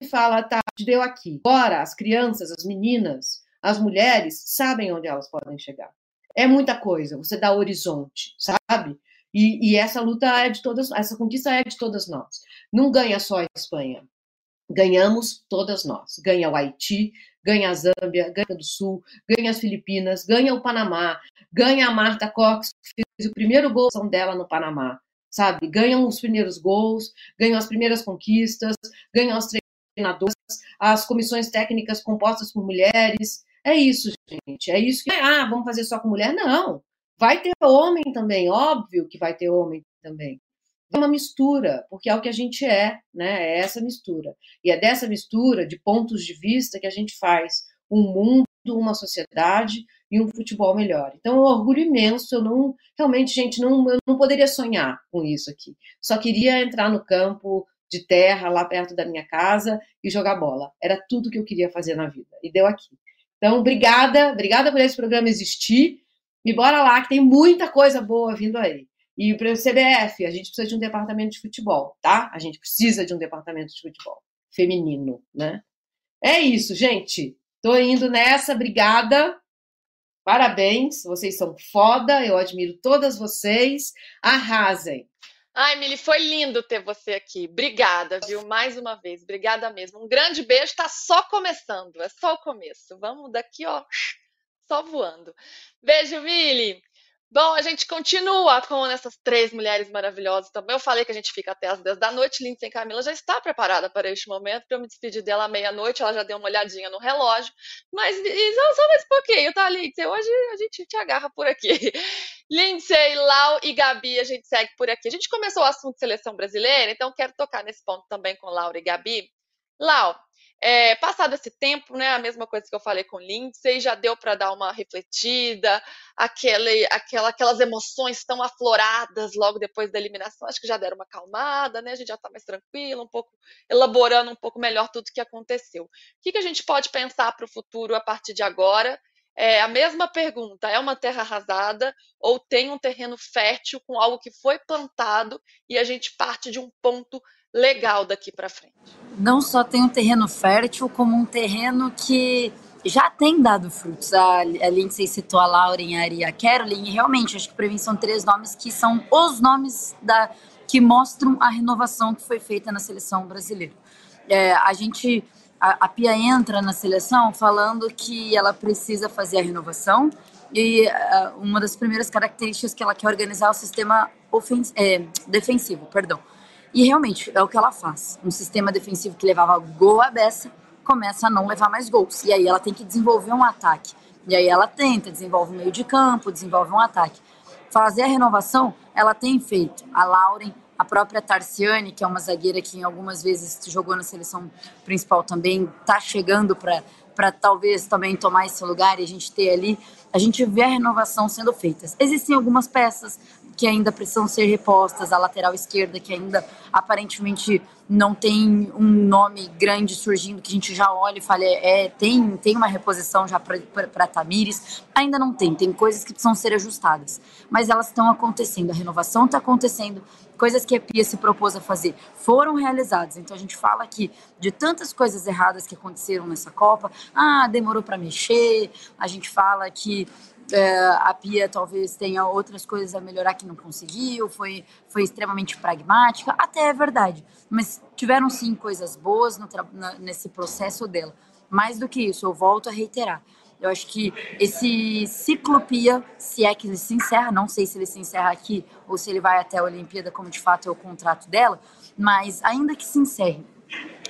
e fala, tá, deu aqui. Agora as crianças, as meninas, as mulheres sabem onde elas podem chegar. É muita coisa, você dá horizonte, sabe? E, e essa luta é de todas, essa conquista é de todas nós. Não ganha só a Espanha, ganhamos todas nós. Ganha o Haiti, ganha a Zâmbia, ganha do Sul, ganha as Filipinas, ganha o Panamá, ganha a Marta Cox, que fez o primeiro gol dela no Panamá, sabe? Ganham os primeiros gols, ganham as primeiras conquistas, ganham os treinadores, as comissões técnicas compostas por mulheres. É isso, gente. É isso que. Ah, vamos fazer só com mulher? Não. Vai ter homem também, óbvio que vai ter homem também. É uma mistura, porque é o que a gente é, né? É essa mistura. E é dessa mistura de pontos de vista que a gente faz um mundo, uma sociedade e um futebol melhor. Então, é um orgulho imenso. Eu não, realmente, gente, não, eu não poderia sonhar com isso aqui. Só queria entrar no campo de terra lá perto da minha casa e jogar bola. Era tudo que eu queria fazer na vida. E deu aqui. Então, obrigada, obrigada por esse programa existir. E bora lá, que tem muita coisa boa vindo aí. E para o CBF, a gente precisa de um departamento de futebol, tá? A gente precisa de um departamento de futebol feminino, né? É isso, gente. Tô indo nessa, obrigada. Parabéns, vocês são foda, eu admiro todas vocês. Arrasem. Ai, Mili, foi lindo ter você aqui. Obrigada, viu? Mais uma vez, obrigada mesmo. Um grande beijo, tá só começando, é só o começo. Vamos daqui, ó, só voando. Beijo, Mili. Bom, a gente continua com essas três mulheres maravilhosas também. Eu falei que a gente fica até as 10 da noite. Lindsay Camila já está preparada para este momento, para eu me despedir dela à meia-noite. Ela já deu uma olhadinha no relógio. Mas só, só mais um pouquinho, tá, Lindsay? Hoje a gente te agarra por aqui. Lindsay, Lau e Gabi, a gente segue por aqui. A gente começou o assunto seleção brasileira, então quero tocar nesse ponto também com Laura e Gabi. Lau, é, passado esse tempo, né, a mesma coisa que eu falei com Lindsay, já deu para dar uma refletida, aquele, aquela, aquelas emoções tão afloradas logo depois da eliminação, acho que já deram uma acalmada, né, a gente já está mais tranquilo, um pouco, elaborando um pouco melhor tudo o que aconteceu. O que, que a gente pode pensar para o futuro a partir de agora? É a mesma pergunta: é uma terra arrasada ou tem um terreno fértil com algo que foi plantado e a gente parte de um ponto legal daqui para frente. Não só tem um terreno fértil, como um terreno que já tem dado frutos. A, a Lindsay citou a Lauren, a Ari a Caroline, e realmente, acho que para mim são três nomes que são os nomes da, que mostram a renovação que foi feita na seleção brasileira. É, a gente, a, a Pia entra na seleção falando que ela precisa fazer a renovação e uh, uma das primeiras características que ela quer organizar é o sistema ofens é, defensivo, perdão. E realmente é o que ela faz. Um sistema defensivo que levava gol à beça começa a não levar mais gols. E aí ela tem que desenvolver um ataque. E aí ela tenta, desenvolve um meio de campo, desenvolve um ataque. Fazer a renovação, ela tem feito. A Lauren, a própria Tarciane, que é uma zagueira que algumas vezes jogou na seleção principal também, está chegando para talvez também tomar esse lugar e a gente ter ali, a gente vê a renovação sendo feita. Existem algumas peças, que ainda precisam ser repostas, a lateral esquerda, que ainda aparentemente não tem um nome grande surgindo que a gente já olha e fala, é, é tem, tem uma reposição já para Tamires. Ainda não tem, tem coisas que precisam ser ajustadas, mas elas estão acontecendo, a renovação está acontecendo, coisas que a Pia se propôs a fazer foram realizadas. Então a gente fala aqui de tantas coisas erradas que aconteceram nessa Copa, ah, demorou para mexer, a gente fala que a Pia talvez tenha outras coisas a melhorar que não conseguiu, foi, foi extremamente pragmática, até é verdade. Mas tiveram sim coisas boas no, na, nesse processo dela. Mais do que isso, eu volto a reiterar. Eu acho que esse ciclo Pia, se é que ele se encerra, não sei se ele se encerra aqui ou se ele vai até a Olimpíada, como de fato é o contrato dela, mas ainda que se encerre,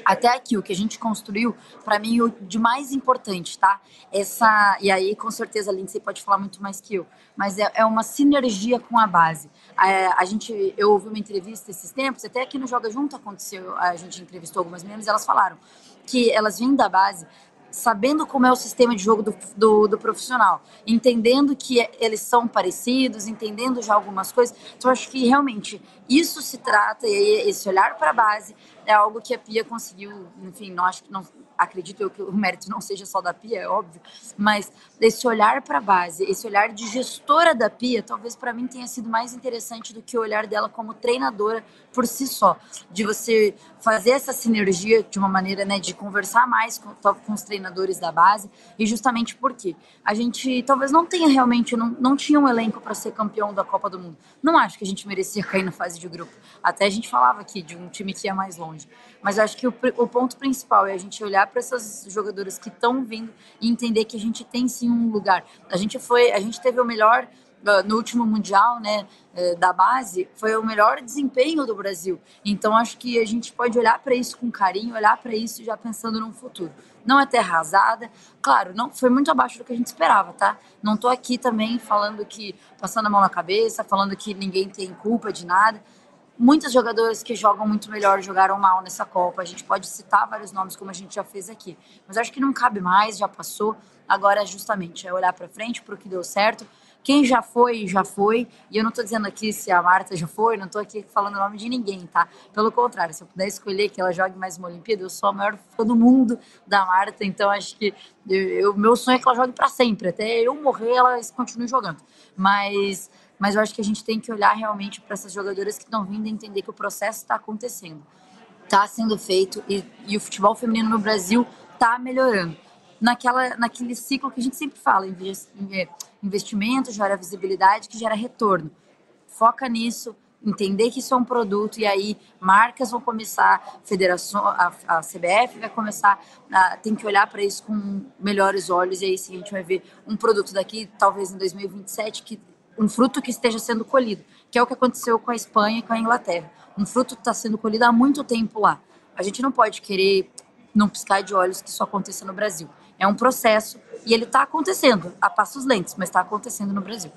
até aqui, o que a gente construiu, para mim, o de mais importante, tá? Essa. E aí, com certeza, a Lindsay pode falar muito mais que eu, mas é, é uma sinergia com a base. A, a, gente, eu ouvi uma entrevista esses tempos, até aqui no Joga Junto aconteceu, a gente entrevistou algumas meninas, elas falaram que elas vêm da base sabendo como é o sistema de jogo do, do, do, profissional, entendendo que eles são parecidos, entendendo já algumas coisas. Então, acho que realmente isso se trata, e esse olhar para a base é algo que a Pia conseguiu, enfim, não acho que não, acredito eu que o mérito não seja só da Pia, é óbvio, mas esse olhar para a base, esse olhar de gestora da Pia, talvez para mim tenha sido mais interessante do que o olhar dela como treinadora por si só, de você fazer essa sinergia de uma maneira, né, de conversar mais com, com os treinadores da base, e justamente porque a gente talvez não tenha realmente, não, não tinha um elenco para ser campeão da Copa do Mundo. Não acho que a gente merecia cair na fase de grupo. Até a gente falava aqui de um time que ia mais longe. Mas acho que o, o ponto principal é a gente olhar para essas jogadoras que estão vindo e entender que a gente tem sim um lugar. A gente foi, a gente teve o melhor ah, no último mundial, né, eh, da base, foi o melhor desempenho do Brasil. Então acho que a gente pode olhar para isso com carinho, olhar para isso já pensando no futuro. Não é terra arrasada, claro, não foi muito abaixo do que a gente esperava, tá? Não estou aqui também falando que passando a mão na cabeça, falando que ninguém tem culpa de nada muitas jogadoras que jogam muito melhor jogaram mal nessa Copa. A gente pode citar vários nomes, como a gente já fez aqui. Mas acho que não cabe mais, já passou. Agora, justamente, é olhar para frente, para o que deu certo. Quem já foi, já foi. E eu não estou dizendo aqui se a Marta já foi, não estou aqui falando o nome de ninguém, tá? Pelo contrário, se eu puder escolher que ela jogue mais uma Olimpíada, eu sou a maior fã do mundo da Marta, então acho que o meu sonho é que ela jogue para sempre. Até eu morrer, ela continue jogando. Mas mas eu acho que a gente tem que olhar realmente para essas jogadoras que estão vindo e entender que o processo está acontecendo, está sendo feito e, e, o futebol feminino no Brasil está melhorando. Naquela, naquele ciclo que a gente sempre fala, investimento gera visibilidade, que gera retorno. Foca nisso, entender que isso é um produto e aí marcas vão começar, federação, a, a CBF vai começar, a, tem que olhar para isso com melhores olhos e aí sim a gente vai ver um produto daqui, talvez em 2027, que um fruto que esteja sendo colhido, que é o que aconteceu com a Espanha e com a Inglaterra. Um fruto está sendo colhido há muito tempo lá. A gente não pode querer não piscar de olhos que isso aconteça no Brasil. É um processo e ele está acontecendo a passos lentos, mas está acontecendo no Brasil.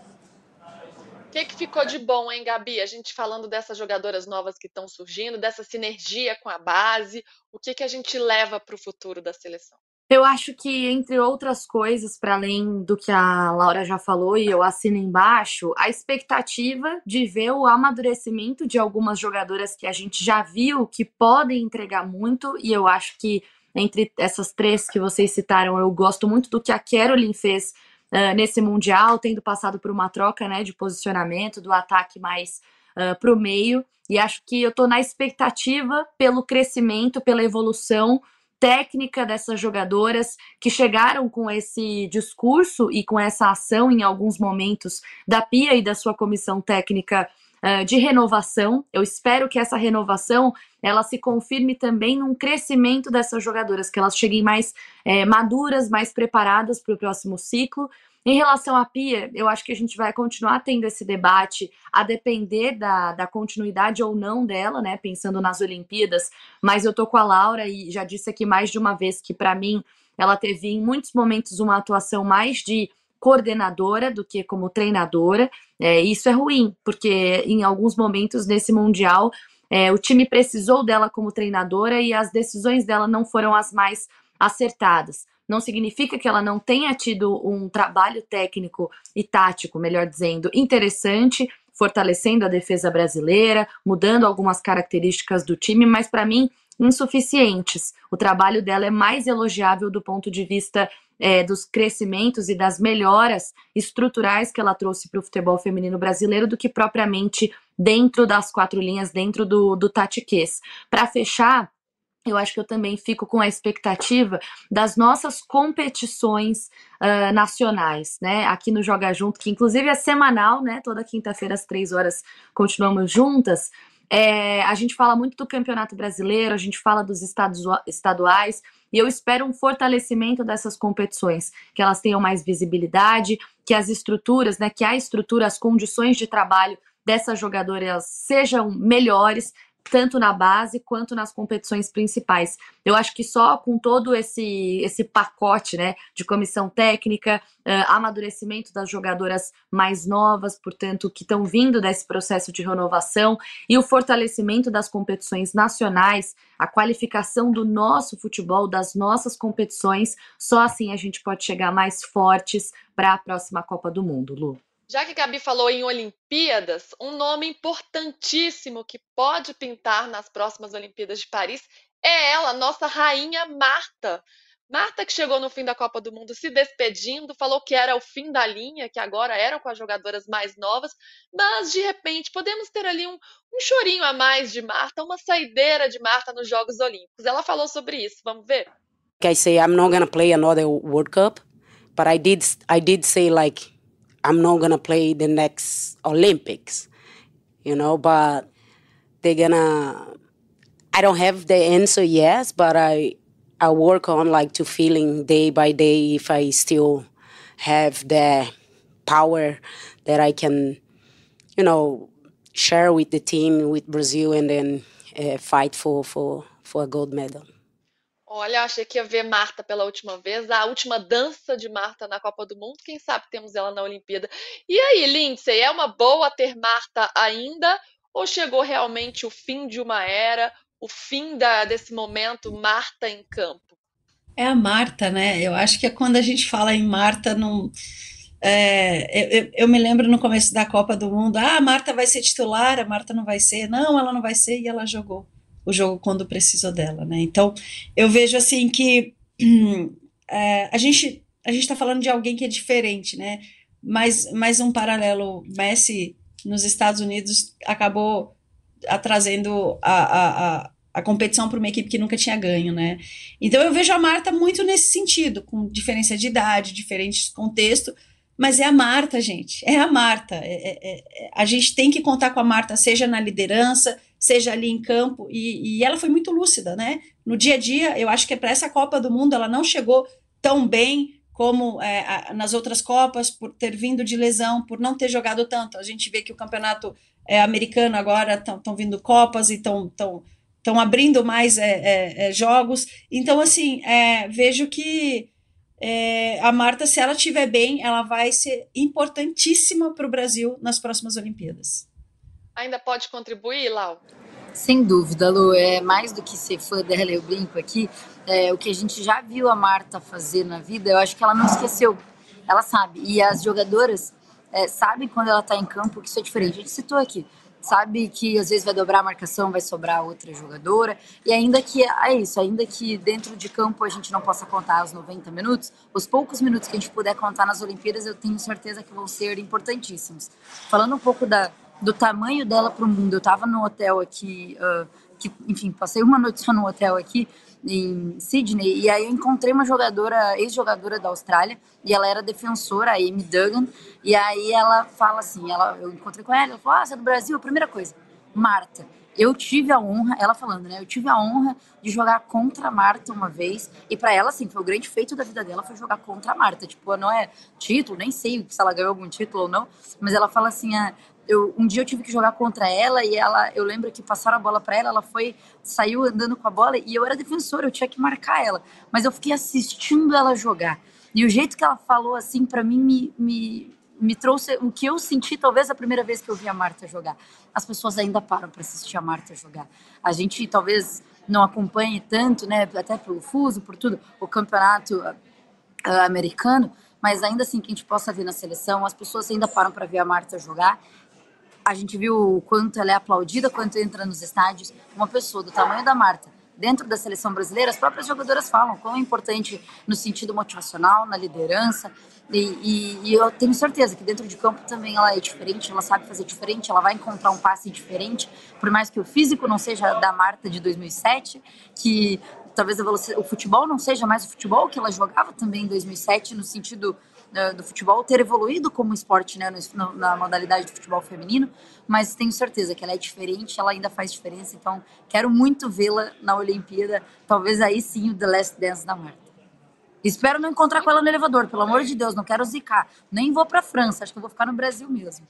O que, que ficou de bom, hein, Gabi? A gente falando dessas jogadoras novas que estão surgindo, dessa sinergia com a base, o que, que a gente leva para o futuro da seleção? Eu acho que, entre outras coisas, para além do que a Laura já falou e eu assino embaixo, a expectativa de ver o amadurecimento de algumas jogadoras que a gente já viu que podem entregar muito, e eu acho que entre essas três que vocês citaram, eu gosto muito do que a Carolyn fez uh, nesse Mundial, tendo passado por uma troca né, de posicionamento, do ataque mais uh, para o meio, e acho que eu estou na expectativa pelo crescimento, pela evolução técnica dessas jogadoras que chegaram com esse discurso e com essa ação em alguns momentos da Pia e da sua comissão técnica uh, de renovação. Eu espero que essa renovação ela se confirme também num crescimento dessas jogadoras, que elas cheguem mais é, maduras, mais preparadas para o próximo ciclo. Em relação à Pia, eu acho que a gente vai continuar tendo esse debate a depender da, da continuidade ou não dela, né? Pensando nas Olimpíadas, mas eu tô com a Laura e já disse aqui mais de uma vez que, para mim, ela teve em muitos momentos uma atuação mais de coordenadora do que como treinadora. É, isso é ruim, porque em alguns momentos nesse Mundial é, o time precisou dela como treinadora e as decisões dela não foram as mais acertadas não significa que ela não tenha tido um trabalho técnico e tático, melhor dizendo, interessante, fortalecendo a defesa brasileira, mudando algumas características do time, mas para mim insuficientes. O trabalho dela é mais elogiável do ponto de vista é, dos crescimentos e das melhoras estruturais que ela trouxe para o futebol feminino brasileiro do que propriamente dentro das quatro linhas, dentro do, do tatiquês. Para fechar, eu acho que eu também fico com a expectativa das nossas competições uh, nacionais, né? Aqui no Joga Junto, que inclusive é semanal, né? Toda quinta-feira às três horas continuamos juntas. É, a gente fala muito do Campeonato Brasileiro, a gente fala dos estados, estaduais, e eu espero um fortalecimento dessas competições, que elas tenham mais visibilidade, que as estruturas, né, que a estrutura, as condições de trabalho dessas jogadoras sejam melhores, tanto na base quanto nas competições principais. Eu acho que só com todo esse, esse pacote né, de comissão técnica, uh, amadurecimento das jogadoras mais novas, portanto, que estão vindo desse processo de renovação, e o fortalecimento das competições nacionais, a qualificação do nosso futebol, das nossas competições, só assim a gente pode chegar mais fortes para a próxima Copa do Mundo, Lu. Já que Gabi falou em Olimpíadas, um nome importantíssimo que pode pintar nas próximas Olimpíadas de Paris é ela, nossa rainha Marta. Marta, que chegou no fim da Copa do Mundo se despedindo, falou que era o fim da linha, que agora eram com as jogadoras mais novas, mas de repente podemos ter ali um, um chorinho a mais de Marta, uma saideira de Marta nos Jogos Olímpicos. Ela falou sobre isso, vamos ver? I say I'm not gonna play another World Cup, but I did I did say like I'm not gonna play the next Olympics, you know, but they're gonna. I don't have the answer yet, but I I work on like to feeling day by day if I still have the power that I can, you know, share with the team with Brazil and then uh, fight for for for a gold medal. Olha, achei que ia ver Marta pela última vez, a última dança de Marta na Copa do Mundo. Quem sabe temos ela na Olimpíada. E aí, Lindsay, é uma boa ter Marta ainda? ou chegou realmente o fim de uma era, o fim da, desse momento Marta em campo? É a Marta, né? Eu acho que é quando a gente fala em Marta, não. É, eu, eu, me lembro no começo da Copa do Mundo, ah, a Marta vai ser titular, a Marta não vai ser, não, ela não vai ser, e ela jogou o jogo quando precisou dela, né? Então, eu vejo assim que é, a gente a gente está falando de alguém que é diferente, né? Mas, mais um paralelo, Messi nos Estados Unidos acabou trazendo a, a, a, a competição para uma equipe que nunca tinha ganho, né? Então eu vejo a Marta muito nesse sentido, com diferença de idade, diferentes contextos, mas é a Marta, gente, é a Marta. É, é, é, a gente tem que contar com a Marta, seja na liderança, seja ali em campo, e, e ela foi muito lúcida, né? No dia a dia, eu acho que para essa Copa do Mundo ela não chegou tão bem como é, nas outras Copas, por ter vindo de lesão, por não ter jogado tanto. A gente vê que o campeonato é, americano agora estão vindo Copas e estão estão abrindo mais é, é, é, jogos. Então, assim, é, vejo que é, a Marta, se ela estiver bem, ela vai ser importantíssima para o Brasil nas próximas Olimpíadas. Ainda pode contribuir, Lau? Sem dúvida, Lu. É mais do que ser fã dela, eu brinco aqui. É, o que a gente já viu a Marta fazer na vida, eu acho que ela não esqueceu. Ela sabe. E as jogadoras é, sabem quando ela está em campo que isso é diferente. A gente citou aqui. Sabe que às vezes vai dobrar a marcação, vai sobrar outra jogadora. E ainda que é isso, ainda que dentro de campo a gente não possa contar os 90 minutos, os poucos minutos que a gente puder contar nas Olimpíadas, eu tenho certeza que vão ser importantíssimos. Falando um pouco da, do tamanho dela para o mundo. Eu estava no hotel aqui, uh, que, enfim, passei uma noite só no hotel aqui em Sydney e aí eu encontrei uma jogadora, ex-jogadora da Austrália e ela era defensora, a Amy Duggan, e aí ela fala assim, ela, eu encontrei com ela, ela falou, ah, você é do Brasil? Primeira coisa, Marta, eu tive a honra, ela falando, né? Eu tive a honra de jogar contra a Marta uma vez. E para ela, assim, foi o grande feito da vida dela foi jogar contra a Marta. Tipo, não é título, nem sei se ela ganhou algum título ou não. Mas ela fala assim: ah, eu, um dia eu tive que jogar contra ela e ela, eu lembro que passaram a bola para ela, ela foi, saiu andando com a bola e eu era defensora, eu tinha que marcar ela, mas eu fiquei assistindo ela jogar. E o jeito que ela falou assim para mim me, me, me trouxe o que eu senti talvez a primeira vez que eu vi a Marta jogar. As pessoas ainda param para assistir a Marta jogar. A gente talvez não acompanhe tanto, né, até pelo fuso, por tudo, o campeonato uh, americano, mas ainda assim que a gente possa ver na seleção, as pessoas ainda param para ver a Marta jogar a gente viu o quanto ela é aplaudida, quanto entra nos estádios. Uma pessoa do tamanho da Marta, dentro da seleção brasileira, as próprias jogadoras falam quão é importante no sentido motivacional, na liderança. E, e, e, eu tenho certeza que dentro de campo também ela é diferente, ela sabe fazer diferente, ela vai encontrar um passe diferente, por mais que o físico não seja da Marta de 2007, que talvez o futebol não seja mais o futebol que ela jogava também em 2007, no sentido do futebol ter evoluído como esporte, né, no, na modalidade do futebol feminino, mas tenho certeza que ela é diferente, ela ainda faz diferença, então quero muito vê-la na Olimpíada, talvez aí sim o The Last Dance da Marta. Espero não encontrar com ela no elevador, pelo amor de Deus, não quero zicar, nem vou para França, acho que eu vou ficar no Brasil mesmo.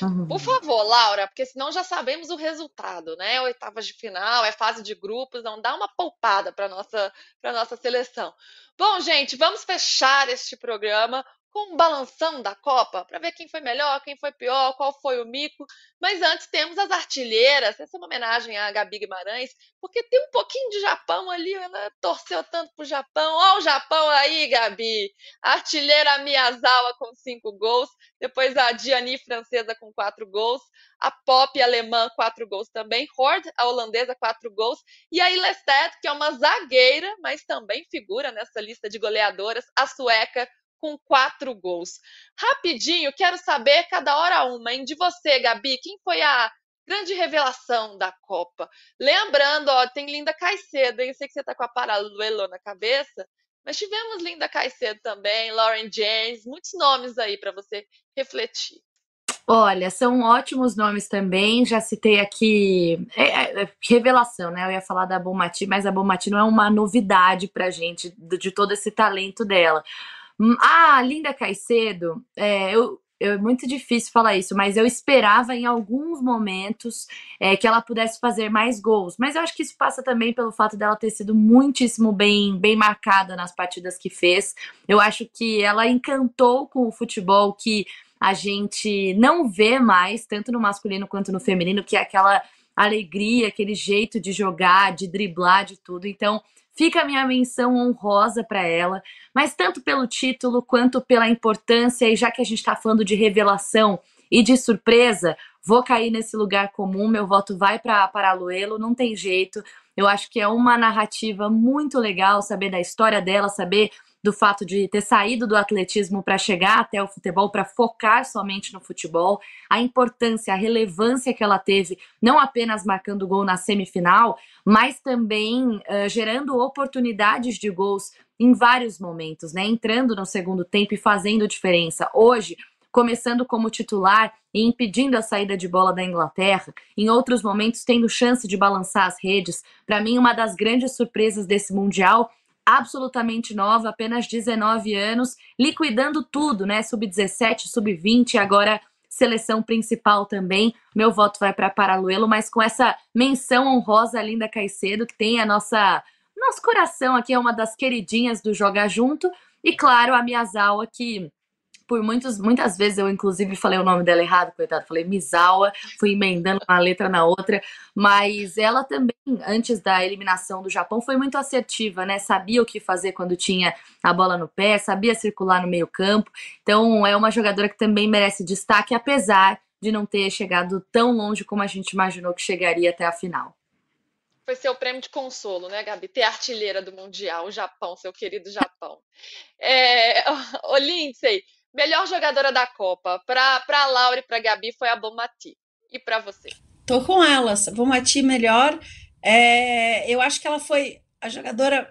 Uhum. Por favor, Laura, porque senão já sabemos o resultado, né? Oitavas de final, é fase de grupos, não dá uma poupada para nossa para nossa seleção. Bom, gente, vamos fechar este programa com um balanção da Copa para ver quem foi melhor, quem foi pior, qual foi o mico. Mas antes temos as artilheiras. Essa é uma homenagem à Gabi Guimarães, porque tem um pouquinho de Japão ali. Ela torceu tanto pro Japão. Olha o Japão aí, Gabi. Artilheira Miyazawa com cinco gols. Depois a Diani francesa com quatro gols. A Pop alemã, quatro gols também. Hord, a holandesa, quatro gols. E a Ilested, que é uma zagueira, mas também figura nessa lista de goleadoras. A sueca com quatro gols. Rapidinho, quero saber, cada hora uma, hein? De você, Gabi, quem foi a grande revelação da Copa? Lembrando, ó, tem Linda Caicedo, hein? Eu sei que você tá com a Paraluelo na cabeça, mas tivemos Linda Caicedo também, Lauren James, muitos nomes aí para você refletir. Olha, são ótimos nomes também. Já citei aqui é, é, é revelação, né? Eu ia falar da Bomati, mas a Bomati não é uma novidade pra gente de, de todo esse talento dela. Hum, ah, Linda Caicedo, é, eu, é muito difícil falar isso, mas eu esperava em alguns momentos é, que ela pudesse fazer mais gols. Mas eu acho que isso passa também pelo fato dela ter sido muitíssimo bem, bem marcada nas partidas que fez. Eu acho que ela encantou com o futebol que a gente não vê mais, tanto no masculino quanto no feminino, que é aquela alegria, aquele jeito de jogar, de driblar, de tudo. Então, fica a minha menção honrosa para ela, mas tanto pelo título quanto pela importância, e já que a gente está falando de revelação e de surpresa, vou cair nesse lugar comum, meu voto vai para Paraluelo, não tem jeito. Eu acho que é uma narrativa muito legal saber da história dela, saber do fato de ter saído do atletismo para chegar até o futebol, para focar somente no futebol, a importância, a relevância que ela teve, não apenas marcando gol na semifinal, mas também uh, gerando oportunidades de gols em vários momentos, né? Entrando no segundo tempo e fazendo diferença. Hoje, começando como titular e impedindo a saída de bola da Inglaterra, em outros momentos tendo chance de balançar as redes. Para mim, uma das grandes surpresas desse Mundial absolutamente nova, apenas 19 anos, liquidando tudo, né? Sub-17, sub-20, agora seleção principal também. Meu voto vai para Paraluelo, mas com essa menção honrosa Linda Caicedo, que tem a nossa nosso coração aqui, é uma das queridinhas do Joga Junto, e claro, a Miyazawa, que por muitos, muitas vezes eu, inclusive, falei o nome dela errado, coitado. Falei Misawa, fui emendando uma letra na outra. Mas ela também, antes da eliminação do Japão, foi muito assertiva, né? Sabia o que fazer quando tinha a bola no pé, sabia circular no meio-campo. Então, é uma jogadora que também merece destaque, apesar de não ter chegado tão longe como a gente imaginou que chegaria até a final foi seu prêmio de consolo, né, Gabi? Ter artilheira do Mundial, o Japão, seu querido Japão. É, ô, Lindsay, Melhor jogadora da Copa, para a Laura e para Gabi, foi a Bomati. E para você? Tô com elas. Bomati melhor. É, eu acho que ela foi a jogadora.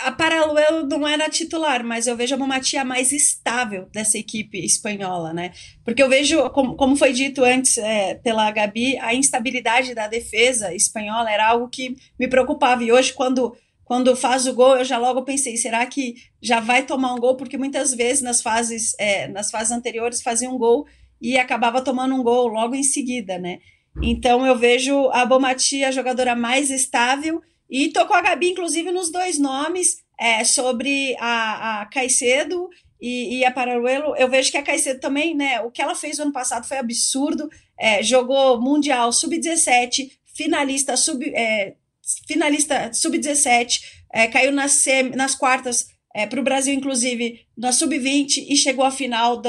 A Paraluelo não era titular, mas eu vejo a Bomati a mais estável dessa equipe espanhola, né? Porque eu vejo, como, como foi dito antes é, pela Gabi, a instabilidade da defesa espanhola era algo que me preocupava. E hoje, quando quando faz o gol, eu já logo pensei, será que já vai tomar um gol? Porque muitas vezes nas fases, é, nas fases anteriores fazia um gol e acabava tomando um gol logo em seguida, né? Então eu vejo a Bomati a jogadora mais estável e tô com a Gabi, inclusive, nos dois nomes é, sobre a, a Caicedo e, e, a Pararuelo. Eu vejo que a Caicedo também, né? O que ela fez no ano passado foi absurdo. É, jogou Mundial Sub-17, finalista sub, é, finalista sub-17, é, caiu nas, sem, nas quartas é, para o Brasil, inclusive, na sub-20 e chegou à final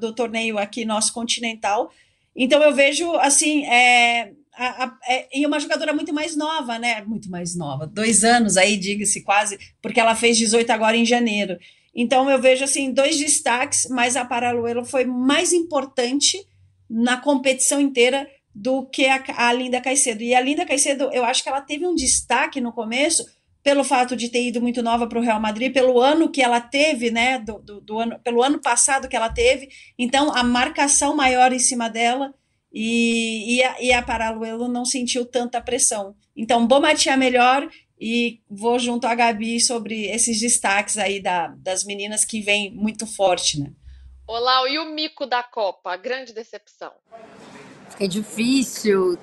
do, torneio aqui nosso continental. Então eu vejo assim, é, a, a, é, e uma jogadora muito mais nova, né? Muito mais nova, dois anos aí, diga-se quase, porque ela fez 18 agora em janeiro. Então eu vejo assim dois destaques, mas a Paraluelo foi mais importante na competição inteira do que a, a Linda Caicedo. E a Linda Caicedo, eu acho que ela teve um destaque no começo pelo fato de ter ido muito nova para o Real Madrid, pelo ano que ela teve, né, do, do, do, ano, pelo ano passado que ela teve, então a marcação maior em cima dela e, e, a, e a Paraluelo não sentiu tanta pressão. Então, Bomati é melhor e vou junto à Gabi sobre esses destaques aí da, das meninas que vem muito forte, né? Olá, e o mico da Copa, a grande decepção? É difícil.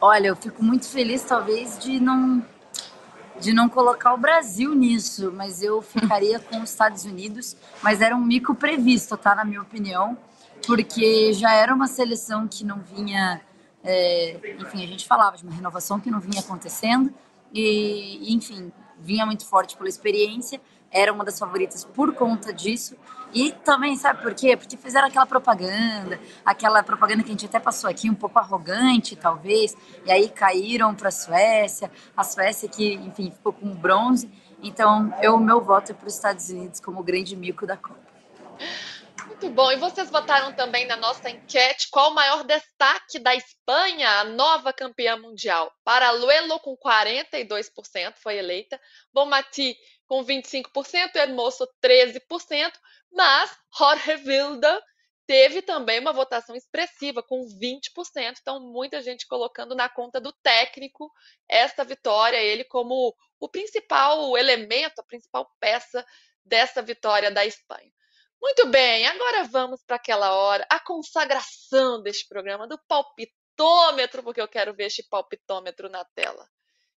Olha, eu fico muito feliz, talvez, de não de não colocar o Brasil nisso, mas eu ficaria com os Estados Unidos. Mas era um mico previsto, tá? Na minha opinião, porque já era uma seleção que não vinha. É, enfim, a gente falava de uma renovação que não vinha acontecendo, e, enfim, vinha muito forte pela experiência era uma das favoritas por conta disso. E também, sabe por quê? Porque fizeram aquela propaganda, aquela propaganda que a gente até passou aqui, um pouco arrogante, talvez, e aí caíram para a Suécia, a Suécia que, enfim, ficou com bronze. Então, eu, meu voto é para os Estados Unidos como o grande mico da Copa. Muito bom. E vocês votaram também na nossa enquete qual o maior destaque da Espanha, a nova campeã mundial. Paraluelo, com 42%, foi eleita. Bomati, com 25%, Hermoso, 13%. Mas Jorge Vilda teve também uma votação expressiva, com 20%. Então, muita gente colocando na conta do técnico esta vitória, ele como o principal elemento, a principal peça dessa vitória da Espanha. Muito bem, agora vamos para aquela hora, a consagração deste programa, do palpitômetro, porque eu quero ver este palpitômetro na tela.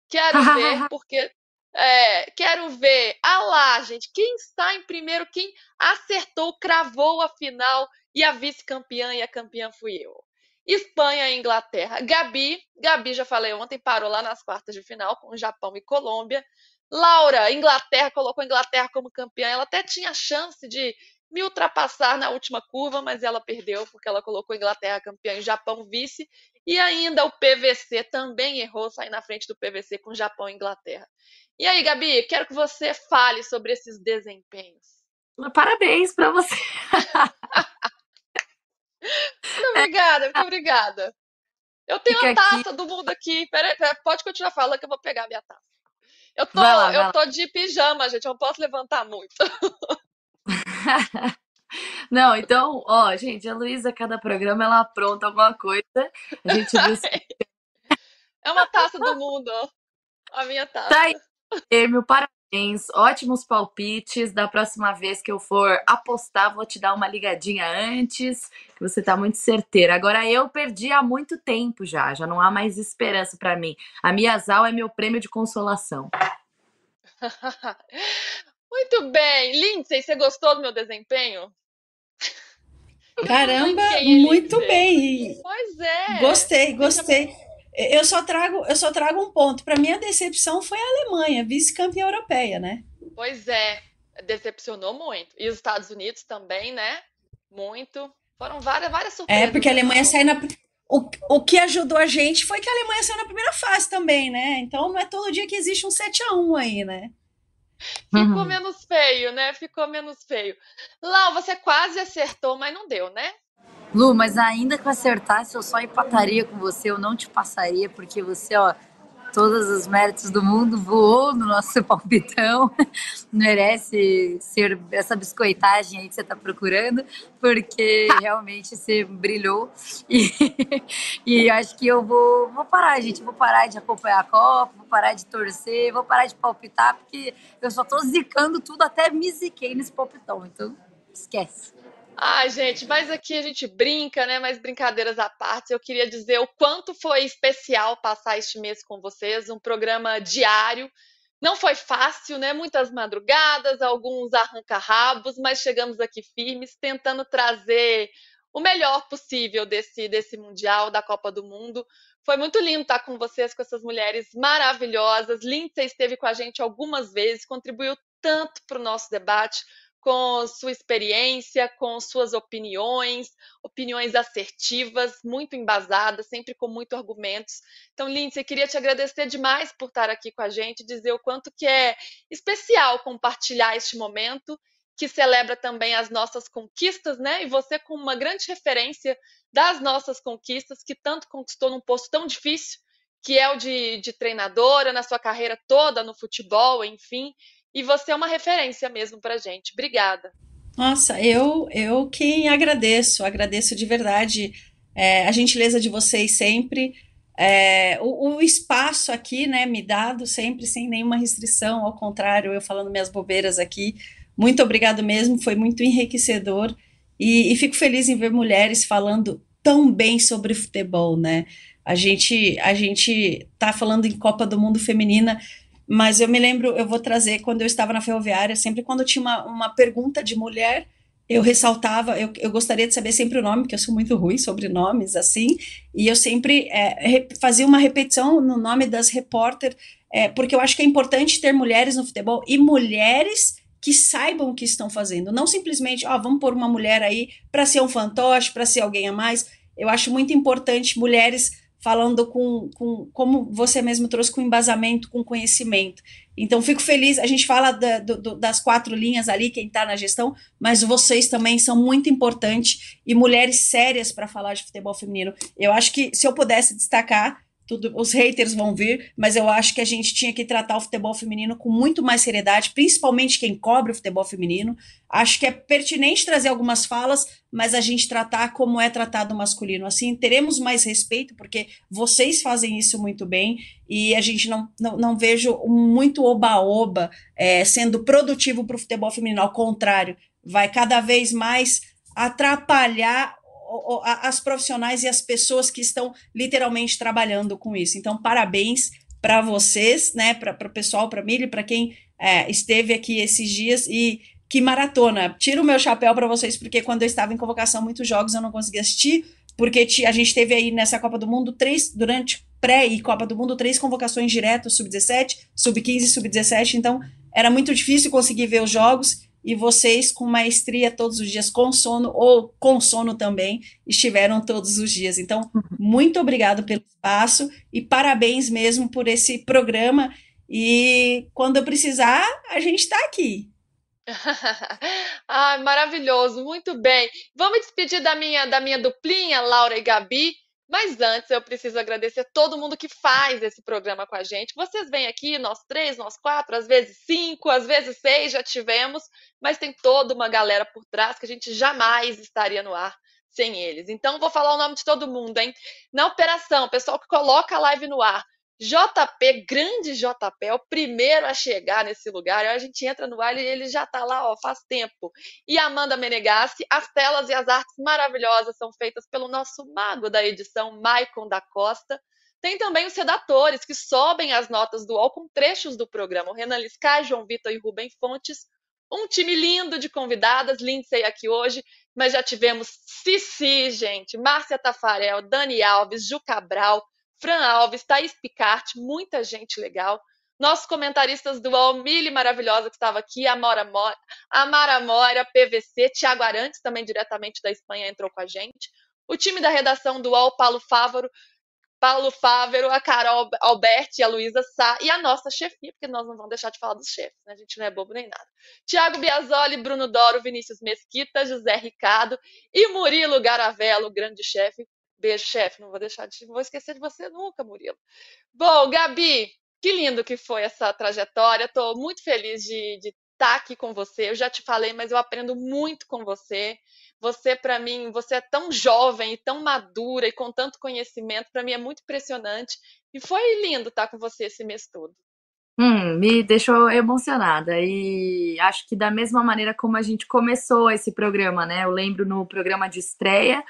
Quero ver, porque. É, quero ver. Ah lá, gente, quem está em primeiro, quem acertou, cravou a final e a vice-campeã e a campeã fui eu. Espanha e Inglaterra. Gabi, Gabi já falei ontem, parou lá nas quartas de final com Japão e Colômbia. Laura, Inglaterra, colocou a Inglaterra como campeã. Ela até tinha chance de me ultrapassar na última curva, mas ela perdeu porque ela colocou a Inglaterra campeã e Japão vice. E ainda o PVC também errou, sair na frente do PVC com Japão e Inglaterra. E aí, Gabi, quero que você fale sobre esses desempenhos. Parabéns para você. muito obrigada, muito obrigada. Eu tenho Fica a taça aqui. do mundo aqui. Pera, pera, pode continuar falando que eu vou pegar a minha taça. Eu tô, lá, eu tô de pijama, gente. Eu não posso levantar muito. Não, então, ó, gente, a Luísa, cada programa ela apronta alguma coisa. A gente viu. é uma taça do mundo, ó. A minha taça. Tá aí, meu parabéns, ótimos palpites. Da próxima vez que eu for apostar, vou te dar uma ligadinha antes, que você tá muito certeira. Agora eu perdi há muito tempo já, já não há mais esperança para mim. A Miyazal é meu prêmio de consolação. Muito bem. Lindsay, você gostou do meu desempenho? Caramba, muito bem. Pois é. Gostei, gostei. Eu só trago, eu só trago um ponto. Para mim a decepção foi a Alemanha, vice-campeã europeia, né? Pois é, decepcionou muito. E os Estados Unidos também, né? Muito. Foram várias, várias surpresas. É, porque a Alemanha saiu na o, o que ajudou a gente foi que a Alemanha saiu na primeira fase também, né? Então não é todo dia que existe um 7 a 1 aí, né? Ficou uhum. menos feio, né? Ficou menos feio. Lau, você quase acertou, mas não deu, né? Lu, mas ainda que eu acertasse, eu só empataria com você, eu não te passaria, porque você, ó, todos os méritos do mundo, voou no nosso palpitão, merece ser essa biscoitagem aí que você está procurando, porque realmente você brilhou. E, e acho que eu vou, vou parar, gente, vou parar de acompanhar a Copa, vou parar de torcer, vou parar de palpitar, porque eu só estou zicando tudo, até me ziquei nesse palpitão, então esquece. Ai, gente, mas aqui a gente brinca, né? Mas brincadeiras à parte, eu queria dizer o quanto foi especial passar este mês com vocês, um programa diário. Não foi fácil, né? Muitas madrugadas, alguns arranca-rabos, mas chegamos aqui firmes, tentando trazer o melhor possível desse, desse Mundial, da Copa do Mundo. Foi muito lindo estar com vocês, com essas mulheres maravilhosas. Lindsay esteve com a gente algumas vezes, contribuiu tanto para o nosso debate com sua experiência, com suas opiniões, opiniões assertivas, muito embasadas, sempre com muitos argumentos. Então, Lindsay, queria te agradecer demais por estar aqui com a gente, dizer o quanto que é especial compartilhar este momento, que celebra também as nossas conquistas, né? E você com uma grande referência das nossas conquistas, que tanto conquistou num posto tão difícil, que é o de, de treinadora, na sua carreira toda no futebol, enfim. E você é uma referência mesmo para gente. Obrigada. Nossa, eu, eu quem agradeço, agradeço de verdade é, a gentileza de vocês sempre. É, o, o, espaço aqui, né, me dado sempre sem nenhuma restrição, ao contrário, eu falando minhas bobeiras aqui. Muito obrigado mesmo, foi muito enriquecedor e, e fico feliz em ver mulheres falando tão bem sobre futebol, né? A gente a gente tá falando em Copa do Mundo feminina, mas eu me lembro, eu vou trazer, quando eu estava na ferroviária, sempre quando tinha uma, uma pergunta de mulher, eu ressaltava, eu, eu gostaria de saber sempre o nome, porque eu sou muito ruim sobre nomes, assim, e eu sempre é, fazia uma repetição no nome das repórter, é, porque eu acho que é importante ter mulheres no futebol e mulheres que saibam o que estão fazendo, não simplesmente, ó, vamos pôr uma mulher aí para ser um fantoche, para ser alguém a mais. Eu acho muito importante mulheres falando com, com, como você mesmo trouxe, com embasamento, com conhecimento. Então, fico feliz. A gente fala da, do, das quatro linhas ali, quem está na gestão, mas vocês também são muito importantes e mulheres sérias para falar de futebol feminino. Eu acho que se eu pudesse destacar tudo, os haters vão vir, mas eu acho que a gente tinha que tratar o futebol feminino com muito mais seriedade, principalmente quem cobre o futebol feminino. Acho que é pertinente trazer algumas falas, mas a gente tratar como é tratado o masculino. Assim, teremos mais respeito, porque vocês fazem isso muito bem e a gente não, não, não vejo muito oba-oba é, sendo produtivo para o futebol feminino. Ao contrário, vai cada vez mais atrapalhar as profissionais e as pessoas que estão literalmente trabalhando com isso. Então, parabéns para vocês, né, para o pessoal, para Mili, para quem é, esteve aqui esses dias e que maratona. Tiro o meu chapéu para vocês, porque quando eu estava em convocação, muitos jogos eu não conseguia assistir, porque a gente teve aí nessa Copa do Mundo três, durante pré e Copa do Mundo, três convocações diretas, sub-17, sub-15 e sub-17, então era muito difícil conseguir ver os jogos, e vocês com maestria todos os dias, com sono ou com sono também, estiveram todos os dias. Então, muito obrigado pelo espaço e parabéns mesmo por esse programa. E quando eu precisar, a gente está aqui. ah, maravilhoso, muito bem. Vamos despedir da minha, da minha duplinha, Laura e Gabi. Mas antes eu preciso agradecer todo mundo que faz esse programa com a gente. Vocês vêm aqui, nós três, nós quatro, às vezes cinco, às vezes seis já tivemos, mas tem toda uma galera por trás que a gente jamais estaria no ar sem eles. Então vou falar o nome de todo mundo, hein? Na operação, pessoal que coloca a live no ar. JP, grande JP, é o primeiro a chegar nesse lugar. A gente entra no ar e ele já está lá, ó, faz tempo. E Amanda Menegassi, as telas e as artes maravilhosas são feitas pelo nosso mago da edição, Maicon da Costa. Tem também os redatores que sobem as notas do UOL com trechos do programa. O Renan Liscay, João Vitor e Rubem Fontes. Um time lindo de convidadas, Lindsay aqui hoje, mas já tivemos Cici, gente, Márcia Tafarel, Dani Alves, Ju Cabral, Fran Alves, Thaís Picarte, muita gente legal. Nossos comentaristas do UOL, Mili Maravilhosa, que estava aqui, Amora Mora, Amara Mora, PVC, Tiago Arantes, também diretamente da Espanha, entrou com a gente. O time da redação do UOL, Paulo Fávaro, Paulo Fávero, a Carol Alberti, a Luísa Sá e a nossa chefia, porque nós não vamos deixar de falar dos chefes, né? A gente não é bobo nem nada. Tiago Biasoli, Bruno Doro, Vinícius Mesquita, José Ricardo e Murilo Garavello, grande chefe, Beijo, chefe. Não vou deixar de. Vou esquecer de você nunca, Murilo. Bom, Gabi, que lindo que foi essa trajetória. Estou muito feliz de, estar aqui com você. Eu já te falei, mas eu aprendo muito com você. Você, para mim, você é tão jovem e tão madura e com tanto conhecimento. Para mim é muito impressionante. E foi lindo estar com você esse mês todo. Hum, me deixou emocionada e acho que da mesma maneira como a gente começou esse programa, né? Eu lembro no programa de estreia,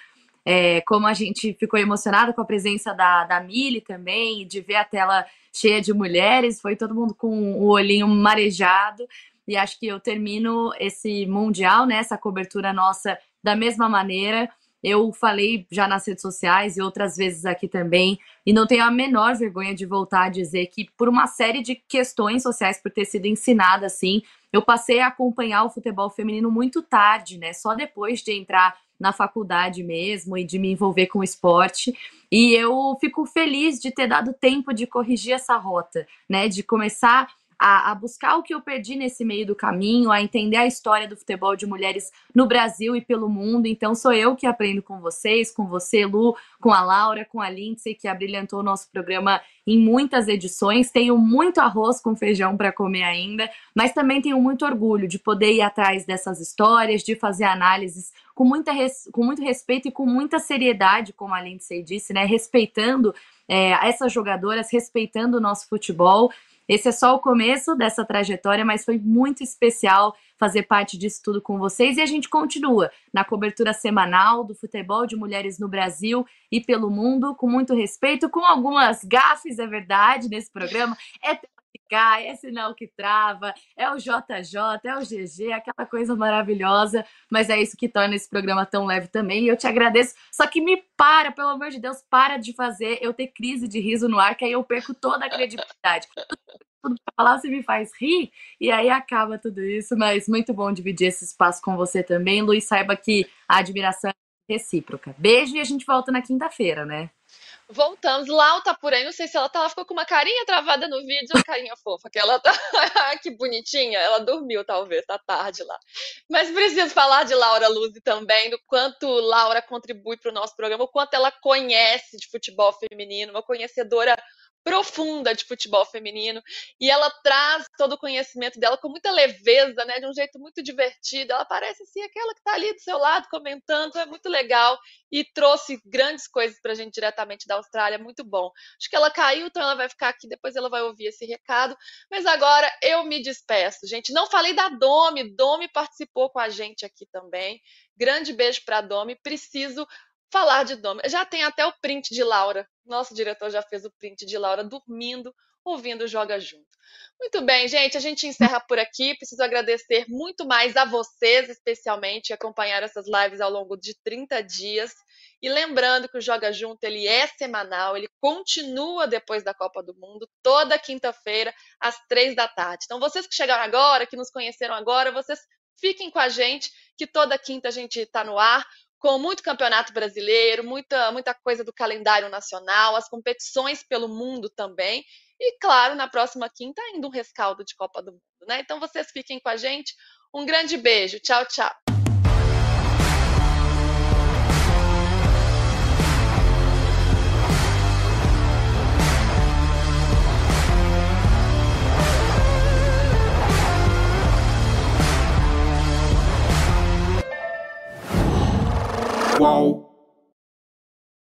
é, como a gente ficou emocionado com a presença da, da Mili também, de ver a tela cheia de mulheres, foi todo mundo com o olhinho marejado. E acho que eu termino esse Mundial, né, essa cobertura nossa, da mesma maneira. Eu falei já nas redes sociais e outras vezes aqui também, e não tenho a menor vergonha de voltar a dizer que, por uma série de questões sociais, por ter sido ensinada assim, eu passei a acompanhar o futebol feminino muito tarde, né? Só depois de entrar na faculdade mesmo e de me envolver com o esporte. E eu fico feliz de ter dado tempo de corrigir essa rota, né? De começar a, a, buscar o que eu perdi nesse meio do caminho, a entender a história do futebol de mulheres no Brasil e pelo mundo. Então, sou eu que aprendo com vocês, com você, Lu, com a Laura, com a Lindsay, que abrilhantou o nosso programa em muitas edições. Tenho muito arroz com feijão para comer ainda, mas também tenho muito orgulho de poder ir atrás dessas histórias, de fazer análises com, muita res, com muito respeito e com muita seriedade, como a Lindsay disse, né? Respeitando é, essas jogadoras, respeitando o nosso futebol. Esse é só o começo dessa trajetória, mas foi muito especial fazer parte disso tudo com vocês e a gente continua na cobertura semanal do futebol de mulheres no Brasil e pelo mundo, com muito respeito, com algumas gafes, é verdade, nesse programa. É cai, é sinal que trava, é o JJ, é o GG, aquela coisa maravilhosa, mas é isso que torna esse programa tão leve também. E eu te agradeço. Só que me para, pelo amor de Deus, para de fazer eu ter crise de riso no ar, que aí eu perco toda a credibilidade. Tudo pra falar, você me faz rir, e aí acaba tudo isso, mas muito bom dividir esse espaço com você também. Luiz, saiba que a admiração é recíproca. Beijo e a gente volta na quinta-feira, né? Voltamos. Lau tá por aí, não sei se ela tá, ela ficou com uma carinha travada no vídeo, uma carinha fofa, que ela tá. que bonitinha, ela dormiu talvez, tá tarde lá. Mas preciso falar de Laura Luzi também, do quanto Laura contribui para o nosso programa, o quanto ela conhece de futebol feminino, uma conhecedora profunda de futebol feminino e ela traz todo o conhecimento dela com muita leveza, né, de um jeito muito divertido. Ela parece assim aquela que está ali do seu lado comentando, é muito legal e trouxe grandes coisas para a gente diretamente da Austrália, muito bom. Acho que ela caiu, então ela vai ficar aqui, depois ela vai ouvir esse recado. Mas agora eu me despeço, gente. Não falei da Domi, Domi participou com a gente aqui também. Grande beijo para Domi. Preciso falar de Domi. Já tem até o print de Laura. Nosso diretor já fez o print de Laura dormindo ouvindo Joga Junto. Muito bem, gente, a gente encerra por aqui. Preciso agradecer muito mais a vocês, especialmente, que acompanharam essas lives ao longo de 30 dias. E lembrando que o Joga Junto ele é semanal, ele continua depois da Copa do Mundo, toda quinta-feira, às três da tarde. Então, vocês que chegaram agora, que nos conheceram agora, vocês fiquem com a gente, que toda quinta a gente está no ar com muito campeonato brasileiro, muita, muita coisa do calendário nacional, as competições pelo mundo também. E, claro, na próxima quinta, ainda um rescaldo de Copa do Mundo, né? Então vocês fiquem com a gente. Um grande beijo. Tchau, tchau. whoa.